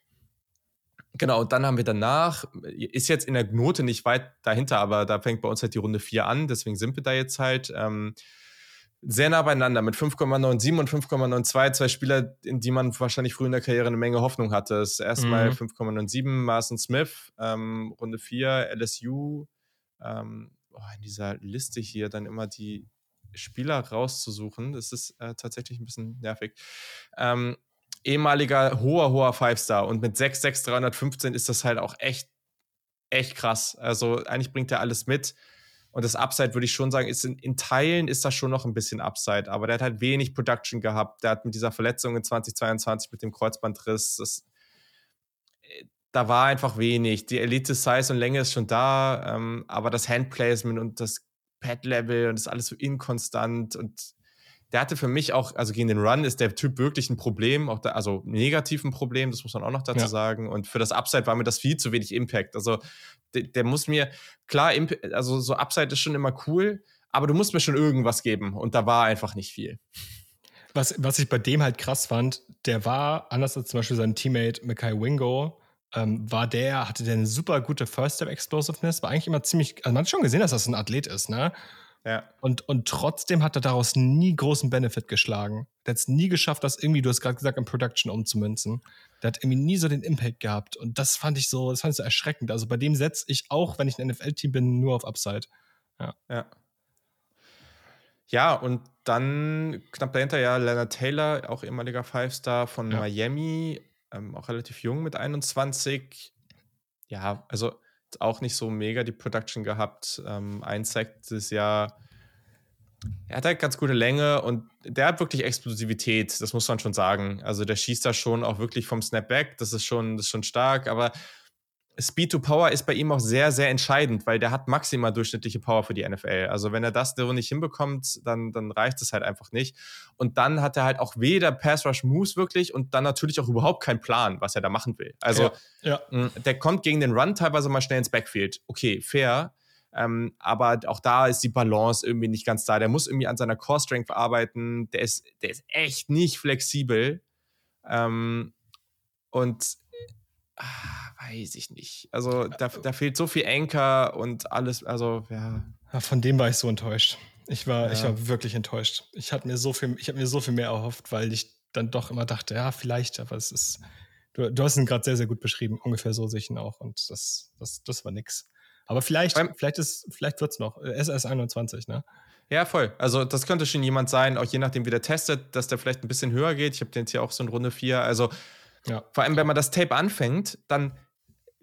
genau, und dann haben wir danach, ist jetzt in der Note nicht weit dahinter, aber da fängt bei uns halt die Runde 4 an, deswegen sind wir da jetzt halt. Ähm, sehr nah beieinander mit 5,97 und 5,92. Zwei Spieler, in die man wahrscheinlich früh in der Karriere eine Menge Hoffnung hatte. Das erste Mal mhm. 5,97 Marson Smith, ähm, Runde 4 LSU. Ähm, oh, in dieser Liste hier dann immer die Spieler rauszusuchen, das ist äh, tatsächlich ein bisschen nervig. Ähm, ehemaliger hoher, hoher Five-Star und mit 6,6, 315 ist das halt auch echt, echt krass. Also eigentlich bringt er alles mit. Und das Upside würde ich schon sagen, ist in, in, Teilen ist das schon noch ein bisschen Upside, aber der hat halt wenig Production gehabt. Der hat mit dieser Verletzung in 2022 mit dem Kreuzbandriss, das, äh, da war einfach wenig. Die Elite-Size und Länge ist schon da, ähm, aber das Handplacement und das Pad-Level und das ist alles so inkonstant und der hatte für mich auch, also gegen den Run ist der Typ wirklich ein Problem, auch da, also negativ ein Problem, das muss man auch noch dazu ja. sagen. Und für das Upside war mir das viel zu wenig Impact. Also der, der muss mir, klar, also so Upside ist schon immer cool, aber du musst mir schon irgendwas geben. Und da war einfach nicht viel. Was, was ich bei dem halt krass fand, der war, anders als zum Beispiel sein Teammate Mackay Wingo, ähm, war der, hatte der eine super gute First-Step-Explosiveness, war eigentlich immer ziemlich, also man hat schon gesehen, dass das ein Athlet ist, ne? Ja. Und, und trotzdem hat er daraus nie großen Benefit geschlagen. Der hat es nie geschafft, das irgendwie, du hast gerade gesagt, in Production umzumünzen. Der hat irgendwie nie so den Impact gehabt. Und das fand ich so, das fand ich so erschreckend. Also bei dem setze ich auch, wenn ich ein NFL-Team bin, nur auf Upside. Ja. Ja. Ja, und dann knapp dahinter ja Leonard Taylor, auch ehemaliger Five-Star von ja. Miami, ähm, auch relativ jung mit 21. Ja, also auch nicht so mega die Production gehabt. Ähm, ein Sack dieses Jahr. Er hat halt ganz gute Länge und der hat wirklich Explosivität, das muss man schon sagen. Also der schießt da schon auch wirklich vom Snapback, das ist schon, das ist schon stark, aber Speed to Power ist bei ihm auch sehr, sehr entscheidend, weil der hat maximal durchschnittliche Power für die NFL. Also wenn er das nicht hinbekommt, dann, dann reicht es halt einfach nicht. Und dann hat er halt auch weder Pass Rush Moves wirklich und dann natürlich auch überhaupt keinen Plan, was er da machen will. Also ja, ja. der kommt gegen den Run teilweise mal schnell ins Backfield. Okay, fair. Ähm, aber auch da ist die Balance irgendwie nicht ganz da. Der muss irgendwie an seiner Core Strength arbeiten. Der ist, der ist echt nicht flexibel. Ähm, und ah, weiß ich nicht. Also da, da, fehlt so viel Anker und alles, also ja. ja. Von dem war ich so enttäuscht. Ich war, ja. ich war wirklich enttäuscht. Ich habe mir so viel, ich habe mir so viel mehr erhofft, weil ich dann doch immer dachte, ja, vielleicht, aber es ist. Du, du hast ihn gerade sehr, sehr gut beschrieben. Ungefähr so sehe ich ihn auch. Und das, das, das war nix. Aber vielleicht, Beim, vielleicht ist, vielleicht wird's noch. SS 21, ne? Ja, voll. Also das könnte schon jemand sein, auch je nachdem, wie der testet, dass der vielleicht ein bisschen höher geht. Ich habe den jetzt hier auch so in Runde 4. Also ja. Vor allem, wenn man das Tape anfängt, dann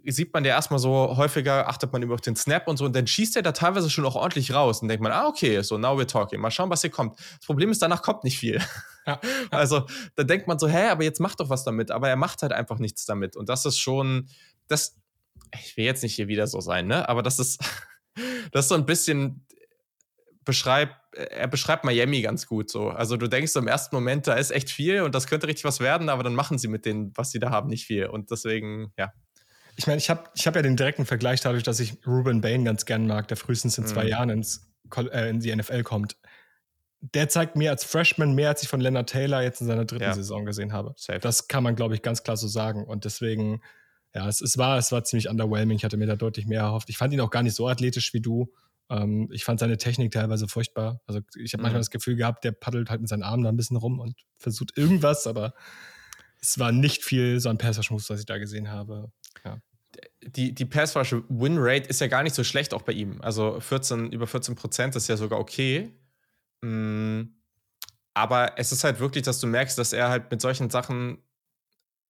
sieht man ja erstmal so häufiger, achtet man über den Snap und so, und dann schießt er da teilweise schon auch ordentlich raus und denkt man, ah, okay, so now we're talking, mal schauen, was hier kommt. Das Problem ist, danach kommt nicht viel. Ja. *laughs* Also, da denkt man so, hä, aber jetzt macht doch was damit, aber er macht halt einfach nichts damit. Und das ist schon, das, ich will jetzt nicht hier wieder so sein, ne, aber das ist, *laughs* das ist so ein bisschen beschreibt, er beschreibt Miami ganz gut so. Also du denkst im ersten Moment, da ist echt viel und das könnte richtig was werden, aber dann machen sie mit denen, was sie da haben, nicht viel. Und deswegen, ja. Ich meine, ich habe ich hab ja den direkten Vergleich dadurch, dass ich Ruben Bain ganz gern mag, der frühestens in zwei mhm. Jahren ins, äh, in die NFL kommt. Der zeigt mir als Freshman mehr, als ich von Leonard Taylor jetzt in seiner dritten ja. Saison gesehen habe. Safe. Das kann man, glaube ich, ganz klar so sagen. Und deswegen, ja, es, es, war, es war ziemlich underwhelming. Ich hatte mir da deutlich mehr erhofft. Ich fand ihn auch gar nicht so athletisch wie du. Ähm, ich fand seine Technik teilweise furchtbar. Also ich habe mhm. manchmal das Gefühl gehabt, der paddelt halt mit seinen Armen da ein bisschen rum und versucht irgendwas, aber es war nicht viel so ein Pass-Rush-Moves, was ich da gesehen habe. Ja. Die, die Pass-Rush-Win-Rate ist ja gar nicht so schlecht auch bei ihm. Also 14, über 14 Prozent ist ja sogar okay. Mhm. Aber es ist halt wirklich, dass du merkst, dass er halt mit solchen Sachen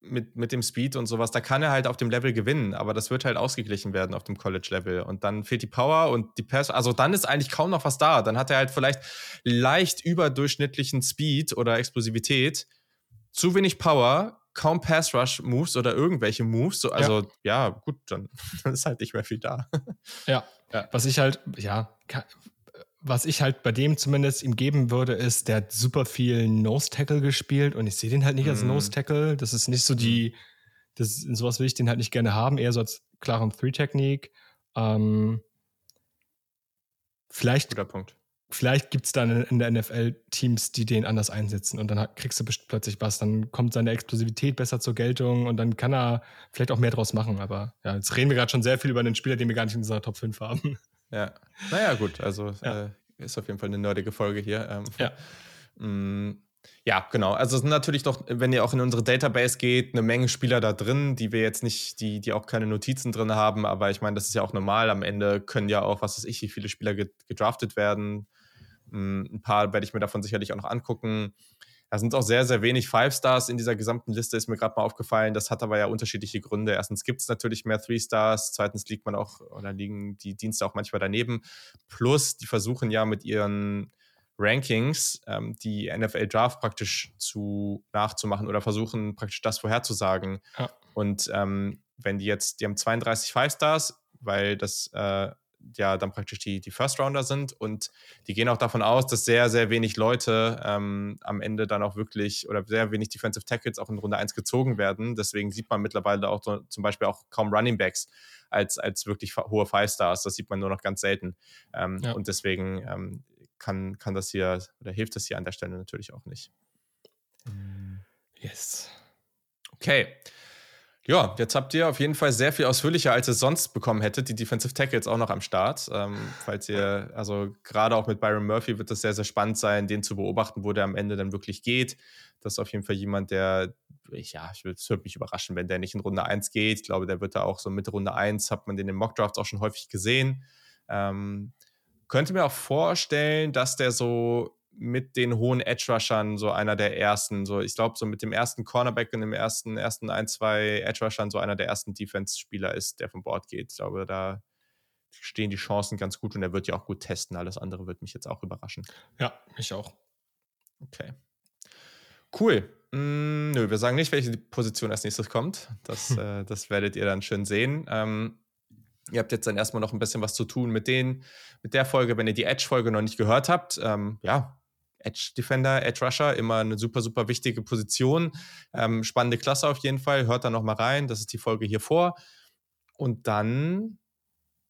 mit, mit dem Speed und sowas, da kann er halt auf dem Level gewinnen, aber das wird halt ausgeglichen werden auf dem College-Level. Und dann fehlt die Power und die Pass, also dann ist eigentlich kaum noch was da. Dann hat er halt vielleicht leicht überdurchschnittlichen Speed oder Explosivität, zu wenig Power, kaum Pass-Rush-Moves oder irgendwelche Moves. So, also ja. ja, gut, dann *laughs* ist halt nicht mehr viel da. Ja. ja. Was ich halt, ja, was ich halt bei dem zumindest ihm geben würde, ist, der hat super viel Nose-Tackle gespielt und ich sehe den halt nicht als mhm. Nose-Tackle. Das ist nicht so die, das, sowas will ich den halt nicht gerne haben, eher so als klaren Three-Technik. Ähm, vielleicht, Guter Punkt. Vielleicht gibt es dann in der NFL Teams, die den anders einsetzen und dann kriegst du plötzlich was. Dann kommt seine Explosivität besser zur Geltung und dann kann er vielleicht auch mehr draus machen. Aber ja, jetzt reden wir gerade schon sehr viel über einen Spieler, den wir gar nicht in unserer Top 5 haben. Ja, naja, gut. Also ja. Äh, ist auf jeden Fall eine nerdige Folge hier. Ähm, ja. Mm, ja, genau. Also es sind natürlich doch, wenn ihr auch in unsere Database geht, eine Menge Spieler da drin, die wir jetzt nicht, die, die auch keine Notizen drin haben, aber ich meine, das ist ja auch normal. Am Ende können ja auch, was weiß ich, wie viele Spieler gedraftet werden. Mm, ein paar werde ich mir davon sicherlich auch noch angucken. Da sind auch sehr, sehr wenig Five Stars in dieser gesamten Liste, ist mir gerade mal aufgefallen. Das hat aber ja unterschiedliche Gründe. Erstens gibt es natürlich mehr Three Stars, zweitens liegt man auch oder liegen die Dienste auch manchmal daneben. Plus, die versuchen ja mit ihren Rankings ähm, die NFL Draft praktisch zu nachzumachen oder versuchen praktisch das vorherzusagen. Ja. Und ähm, wenn die jetzt, die haben 32 Five Stars, weil das äh, ja dann praktisch die, die First Rounder sind und die gehen auch davon aus, dass sehr, sehr wenig Leute ähm, am Ende dann auch wirklich oder sehr wenig Defensive Tackles auch in Runde 1 gezogen werden. Deswegen sieht man mittlerweile auch so, zum Beispiel auch kaum Running Backs als, als wirklich hohe Five Stars. Das sieht man nur noch ganz selten. Ähm, ja. Und deswegen ähm, kann, kann das hier oder hilft das hier an der Stelle natürlich auch nicht. Yes. Okay. Ja, jetzt habt ihr auf jeden Fall sehr viel ausführlicher, als ihr sonst bekommen hättet, die Defensive Tackles auch noch am Start. Ähm, falls ihr, also gerade auch mit Byron Murphy wird es sehr, sehr spannend sein, den zu beobachten, wo der am Ende dann wirklich geht. Das ist auf jeden Fall jemand, der, ich, ja, ich würde mich überraschen, wenn der nicht in Runde 1 geht. Ich glaube, der wird da auch so Mitte Runde 1, hat man den in Mock Drafts auch schon häufig gesehen. Ähm, könnte mir auch vorstellen, dass der so mit den hohen Edge-Rushern so einer der ersten. So, ich glaube, so mit dem ersten Cornerback und dem ersten, ersten ein, zwei Edge-Rushern so einer der ersten Defense-Spieler ist, der vom Bord geht. Ich glaube, da stehen die Chancen ganz gut und er wird ja auch gut testen. Alles andere wird mich jetzt auch überraschen. Ja, mich auch. Okay. Cool. Mm, nö, wir sagen nicht, welche Position als nächstes kommt. Das, *laughs* äh, das werdet ihr dann schön sehen. Ähm, ihr habt jetzt dann erstmal noch ein bisschen was zu tun mit denen, mit der Folge, wenn ihr die Edge-Folge noch nicht gehört habt. Ähm, ja, Edge Defender, Edge Rusher, immer eine super, super wichtige Position. Ähm, spannende Klasse auf jeden Fall. Hört da nochmal rein. Das ist die Folge hier vor. Und dann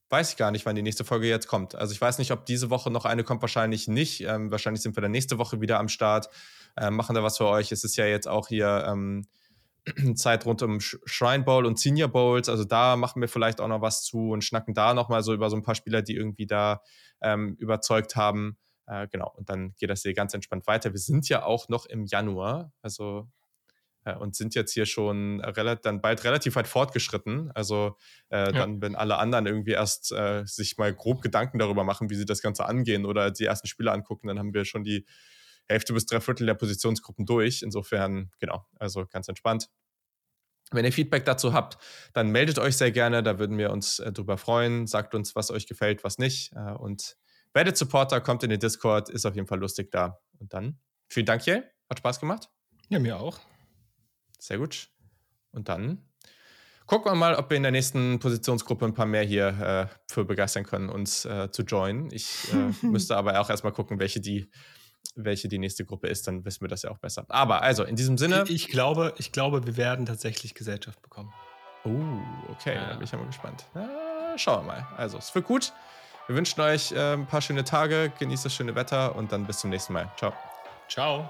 weiß ich gar nicht, wann die nächste Folge jetzt kommt. Also ich weiß nicht, ob diese Woche noch eine kommt, wahrscheinlich nicht. Ähm, wahrscheinlich sind wir dann nächste Woche wieder am Start. Ähm, machen da was für euch. Es ist ja jetzt auch hier ähm, *clears throat* Zeit rund um Shrine Bowl und Senior Bowls. Also da machen wir vielleicht auch noch was zu und schnacken da nochmal so über so ein paar Spieler, die irgendwie da ähm, überzeugt haben. Äh, genau, und dann geht das hier ganz entspannt weiter. Wir sind ja auch noch im Januar, also äh, und sind jetzt hier schon dann bald relativ weit fortgeschritten. Also äh, ja. dann, wenn alle anderen irgendwie erst äh, sich mal grob Gedanken darüber machen, wie sie das Ganze angehen oder die ersten Spiele angucken, dann haben wir schon die Hälfte bis drei Viertel der Positionsgruppen durch. Insofern, genau, also ganz entspannt. Wenn ihr Feedback dazu habt, dann meldet euch sehr gerne. Da würden wir uns äh, drüber freuen. Sagt uns, was euch gefällt, was nicht. Äh, und Werdet Supporter, kommt in den Discord, ist auf jeden Fall lustig da. Und dann, vielen Dank, Jay. Hat Spaß gemacht. Ja, mir auch. Sehr gut. Und dann gucken wir mal, ob wir in der nächsten Positionsgruppe ein paar mehr hier äh, für begeistern können, uns äh, zu joinen. Ich äh, *laughs* müsste aber auch erstmal gucken, welche die, welche die nächste Gruppe ist, dann wissen wir das ja auch besser. Aber also, in diesem Sinne. Ich, ich glaube, ich glaube, wir werden tatsächlich Gesellschaft bekommen. Oh, okay, ja. da bin ich ja mal gespannt. Ja, schauen wir mal. Also, es wird gut. Wir wünschen euch äh, ein paar schöne Tage, genießt das schöne Wetter und dann bis zum nächsten Mal. Ciao. Ciao.